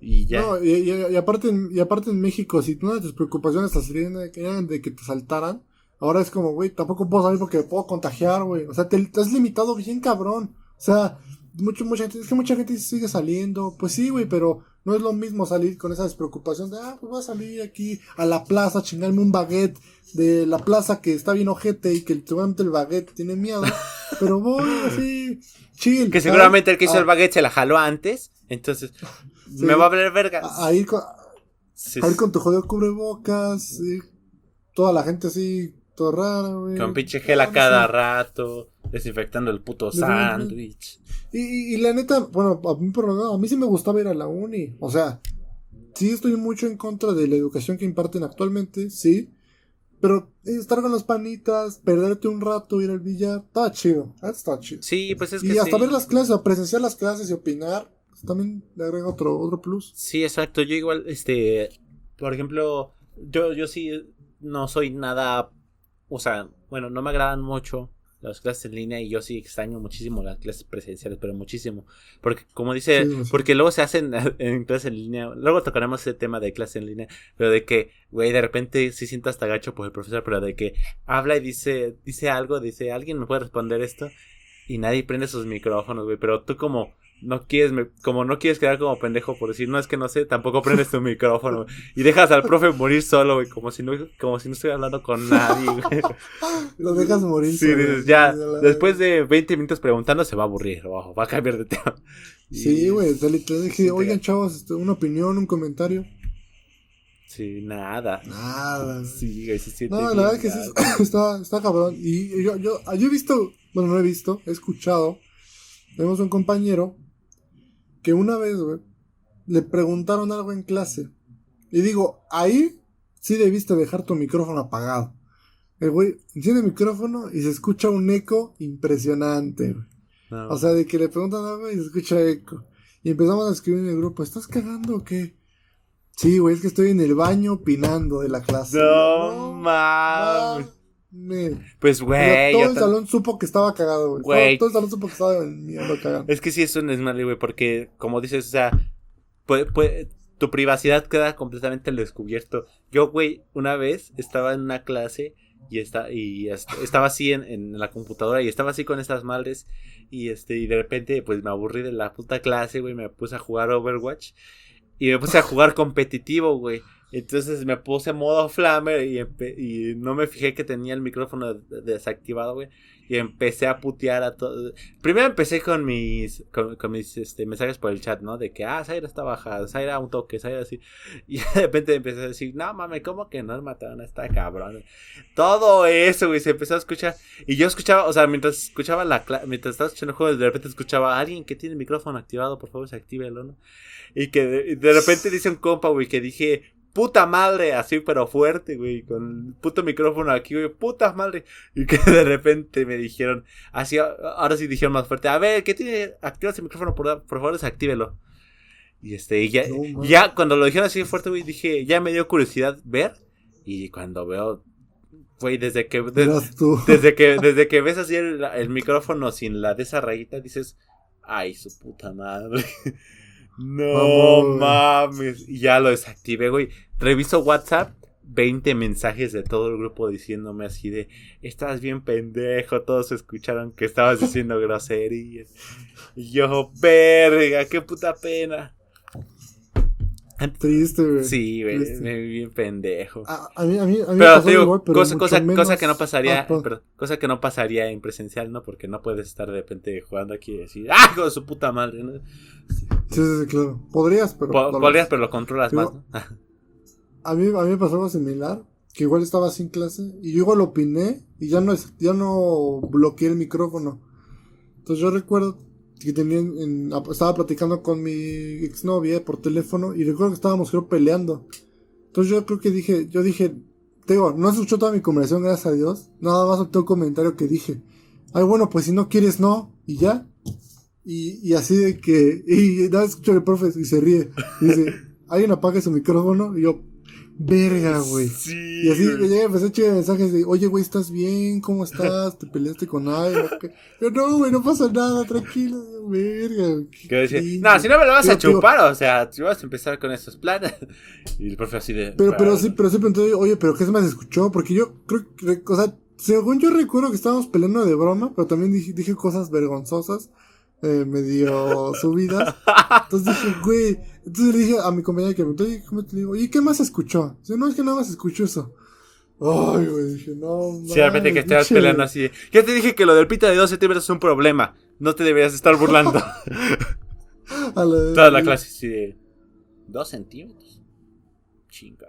Y ya. No, y, aparte, y aparte en México, si una de tus preocupaciones serían de, de que te saltaran, ahora es como, güey, tampoco puedo salir porque puedo contagiar, güey. O sea, te, te has limitado bien cabrón. O sea, mucho, mucha gente, es que mucha gente sigue saliendo. Pues sí, güey, pero no es lo mismo salir con esa despreocupación de, ah, pues voy a salir aquí a la plaza, chingarme un baguette de la plaza que está bien ojete y que seguramente el baguette tiene miedo. pero voy así, chill. Que seguramente el que hizo el ah. baguette se la jaló antes. Entonces, me va a ver verga. A, ir con, a ir con tu jodido cubrebocas. toda la gente así, todo raro, güey. Con pinche gel a cada rato. Desinfectando el puto sándwich. Y, y, la neta, bueno, a mí, por a mí sí me gustaba ir a la uni. O sea, sí estoy mucho en contra de la educación que imparten actualmente, sí. Pero estar con las panitas, perderte un rato, ir al billar, está chido. Está chido. Sí, pues es que. Y hasta ver las clases, presenciar las clases y opinar, pues también le agrega otro, otro plus. Sí, exacto. Yo igual, este. Por ejemplo, yo, yo sí no soy nada. O sea, bueno, no me agradan mucho las clases en línea y yo sí extraño muchísimo las clases presenciales, pero muchísimo. Porque, como dice, porque luego se hacen en clases en línea, luego tocaremos ese tema de clase en línea, pero de que, güey, de repente sí siento hasta gacho por el profesor, pero de que habla y dice, dice algo, dice, ¿alguien me puede responder esto? Y nadie prende sus micrófonos, güey, pero tú como no quieres, como no quieres quedar como pendejo por decir, no es que no sé, tampoco prendes tu micrófono y dejas al profe morir solo, güey, como si no, como si no estuviera hablando con nadie, güey. Lo dejas morir sí, dices, ya, después de 20 minutos preguntando se va a aburrir, o va a cambiar de tema. Sí, güey, te, dije, oigan chavos, este, una opinión, un comentario. Sí, nada. Nada. Sí, güey, sí, No, la verdad es que sí, está, está cabrón. Y yo, yo, yo he visto, bueno, no he visto, he escuchado. Tenemos un compañero que una vez, güey, le preguntaron algo en clase. Y digo, ahí sí debiste dejar tu micrófono apagado. El güey enciende el micrófono y se escucha un eco impresionante, güey. O sea, de que le preguntan algo y se escucha eco. Y empezamos a escribir en el grupo, ¿estás cagando o qué? Sí, güey, es que estoy en el baño opinando de la clase. No, mames. Pues, güey. Todo el salón supo que estaba cagado, güey. Todo, el salón supo que estaba cagado. Es que sí, es malo, güey, porque, como dices, o sea, puede, tu privacidad queda completamente al descubierto. Yo, güey, una vez estaba en una clase y, está, y estaba así en, en, la computadora y estaba así con estas madres y, este, y de repente, pues me aburrí de la puta clase, güey, me puse a jugar Overwatch y me puse a jugar competitivo, güey. Entonces me puse modo flamer y, y no me fijé que tenía el micrófono desactivado, güey. Y empecé a putear a todo. Primero empecé con mis, con, mis este, mensajes por el chat, ¿no? De que, ah, Zaira está baja, Zaira un toque, Zaira así. Y de repente empecé a decir, no mames, ¿cómo que no mataron a esta cabrón? Todo eso, güey, se empezó a escuchar. Y yo escuchaba, o sea, mientras escuchaba la mientras estaba escuchando el juego, de repente escuchaba a alguien que tiene el micrófono activado, por favor, se actívelo, ¿no? Y que de, de repente dice un compa, güey, que dije, puta madre, así pero fuerte, güey, con el puto micrófono aquí, güey, puta madre. Y que de repente me dijeron, así, ahora sí dijeron más fuerte, a ver, ¿qué tiene? Activa ese micrófono, por, por favor, desactívelo. Y este, y ya, ya cuando lo dijeron así fuerte, güey, dije, ya me dio curiosidad ver. Y cuando veo, güey, desde que, desde que, desde que ves así el, el micrófono sin la de esa rayita, dices, ay, su puta madre. No mames. Y ya lo desactivé, güey. Reviso WhatsApp. 20 mensajes de todo el grupo diciéndome así de, estás bien pendejo, todos escucharon que estabas diciendo groserías. Y yo, verga, qué puta pena. Triste, güey. Sí, güey, me vi bien pendejo. A, mí, a mí, a mí pero, digo, cosa, cosa, que no pasaría, ah, cosa que no pasaría en presencial, ¿no? Porque no puedes estar de repente jugando aquí y decir, ¡ah, con su puta madre! ¿no? Sí, sí, sí, claro. Podrías, pero. podrías, pero lo controlas más, ¿no? a, mí, a mí me pasó algo similar, que igual estaba sin clase, y yo igual lo opiné, y ya no, ya no bloqueé el micrófono. Entonces yo recuerdo que tenía estaba platicando con mi exnovia por teléfono y recuerdo que estábamos creo peleando. Entonces yo creo que dije, yo dije, te digo, no escuchó toda mi conversación, gracias a Dios. Nada más opté un comentario que dije, ay bueno, pues si no quieres no, y ya. Y, y así de que, y nada, escucho el profe y se ríe. Y dice, alguien apague su micrófono, y yo, verga, güey. Sí. Y así me llega, empecé a echar mensajes de, oye, güey, ¿estás bien? ¿Cómo estás? ¿Te peleaste con alguien? Yo, no, güey, no pasa nada, tranquilo, verga. Güey. No, si no me lo vas a chupar, o sea, si vas a empezar con esos planes. Y el profe así de. Pero, pero sí, pero sí pregunté, oye, pero ¿qué se me escuchó? Porque yo creo que, o sea, según yo recuerdo que estábamos peleando de broma, pero también dije, dije cosas vergonzosas eh, medio subidas. Entonces dije, güey. Entonces le dije a mi compañera que me preguntó, ¿cómo te digo? ¿Y qué más escuchó? Dice, no, es que nada más escuchó eso. Ay, güey, dije, no. Sí, repente que estabas peleando así. Ya te dije que lo del pita de 2 centímetros es un problema. No te deberías estar burlando. Toda la clase sí. ¿2 centímetros? Chinga.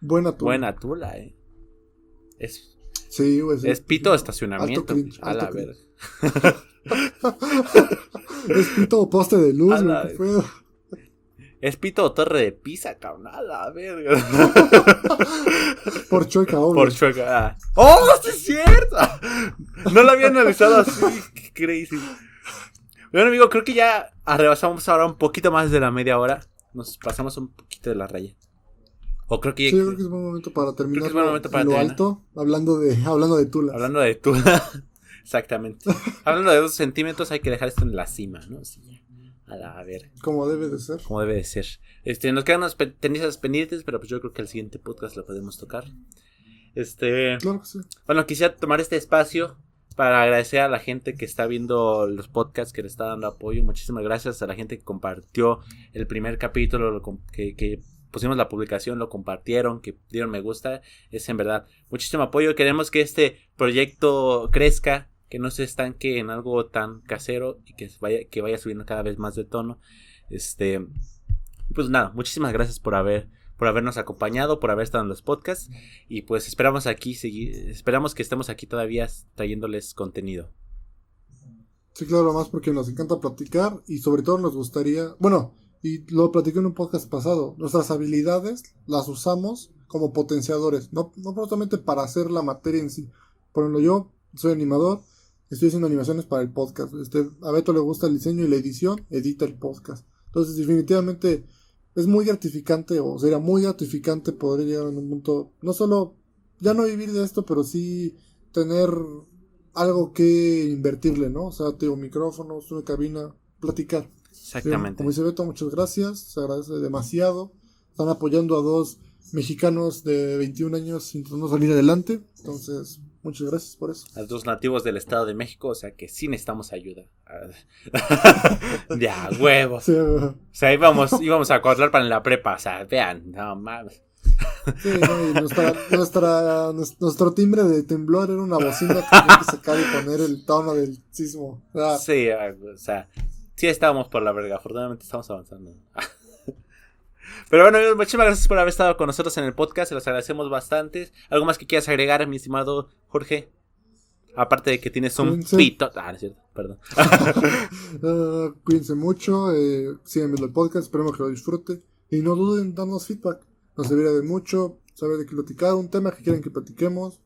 Buena tula. Buena tula, eh. Es. Sí, güey. Es pito de estacionamiento. a la verga. es pito poste de luz, güey. Es pito torre de pizza, cabrón. A la verga. Por chueca, obvio. Por chueca. Ah. ¡Oh, sí es cierto! No lo había analizado así. Qué crazy. Bueno, amigo, creo que ya rebasamos ahora un poquito más de la media hora. Nos pasamos un poquito de la raya. O creo que Sí, creo que es buen momento para terminar. Creo momento para lo alto, hablando de, hablando de Tula. Hablando de Tula. Exactamente. Hablando de dos centímetros, hay que dejar esto en la cima, ¿no? Sí, a la. Como debe de ser. Como debe de ser. Este, nos quedan unas tenisas pendientes, pero pues yo creo que el siguiente podcast lo podemos tocar. Este. Claro que sí. Bueno, quisiera tomar este espacio para agradecer a la gente que está viendo los podcasts, que le está dando apoyo. Muchísimas gracias a la gente que compartió el primer capítulo, que, que pusimos la publicación, lo compartieron, que dieron me gusta. Es en verdad muchísimo apoyo. Queremos que este proyecto crezca, que no se estanque en algo tan casero y que vaya, que vaya subiendo cada vez más de tono. Este, pues nada, muchísimas gracias por haber por habernos acompañado, por haber estado en los podcasts y pues esperamos aquí seguir, esperamos que estemos aquí todavía trayéndoles contenido. Sí, claro, más porque nos encanta platicar y sobre todo nos gustaría, bueno, y lo platiqué en un podcast pasado, nuestras habilidades las usamos como potenciadores, no, no solamente para hacer la materia en sí. Por ejemplo, yo soy animador, estoy haciendo animaciones para el podcast. Este, a Beto le gusta el diseño y la edición, edita el podcast. Entonces, definitivamente es muy gratificante, o sería muy gratificante poder llegar en un punto, no solo ya no vivir de esto, pero sí tener algo que invertirle, ¿no? O sea, tengo micrófonos, una cabina, platicar. Exactamente. como dice Beto, muchas gracias, se agradece demasiado. Están apoyando a dos mexicanos de 21 años intentando salir adelante. Entonces, Muchas gracias por eso. A los nativos del Estado de México, o sea que sí necesitamos ayuda. ya, huevos. O sea, íbamos, íbamos a cuadrar para la prepa, o sea, vean, no mames. Sí, nuestra, nuestro timbre de temblor era una bocina que tenía que sacar y poner el tono del sismo. Sí, o sea, sí estábamos por la verga, afortunadamente estamos avanzando. Pero bueno, muchísimas gracias por haber estado con nosotros en el podcast. Se los agradecemos bastante. ¿Algo más que quieras agregar, mi estimado Jorge? Aparte de que tienes un pito. Ah, es cierto, perdón. uh, cuídense mucho. Eh, síganme el podcast. Esperemos que lo disfruten. Y no duden en darnos feedback. Nos serviría de mucho saber de qué platicar. Un tema que quieren que platiquemos.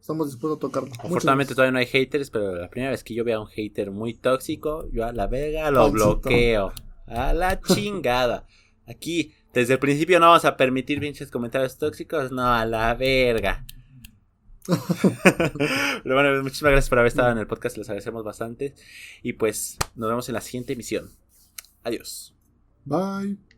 Estamos dispuestos a tocarlo. Afortunadamente todavía no hay haters, pero la primera vez que yo vea a un hater muy tóxico, yo a la vega lo bloqueo. A la chingada. Aquí desde el principio no vamos a permitir pinches comentarios tóxicos. No, a la verga. Pero bueno, muchísimas gracias por haber estado en el podcast. Les agradecemos bastante. Y pues nos vemos en la siguiente emisión. Adiós. Bye.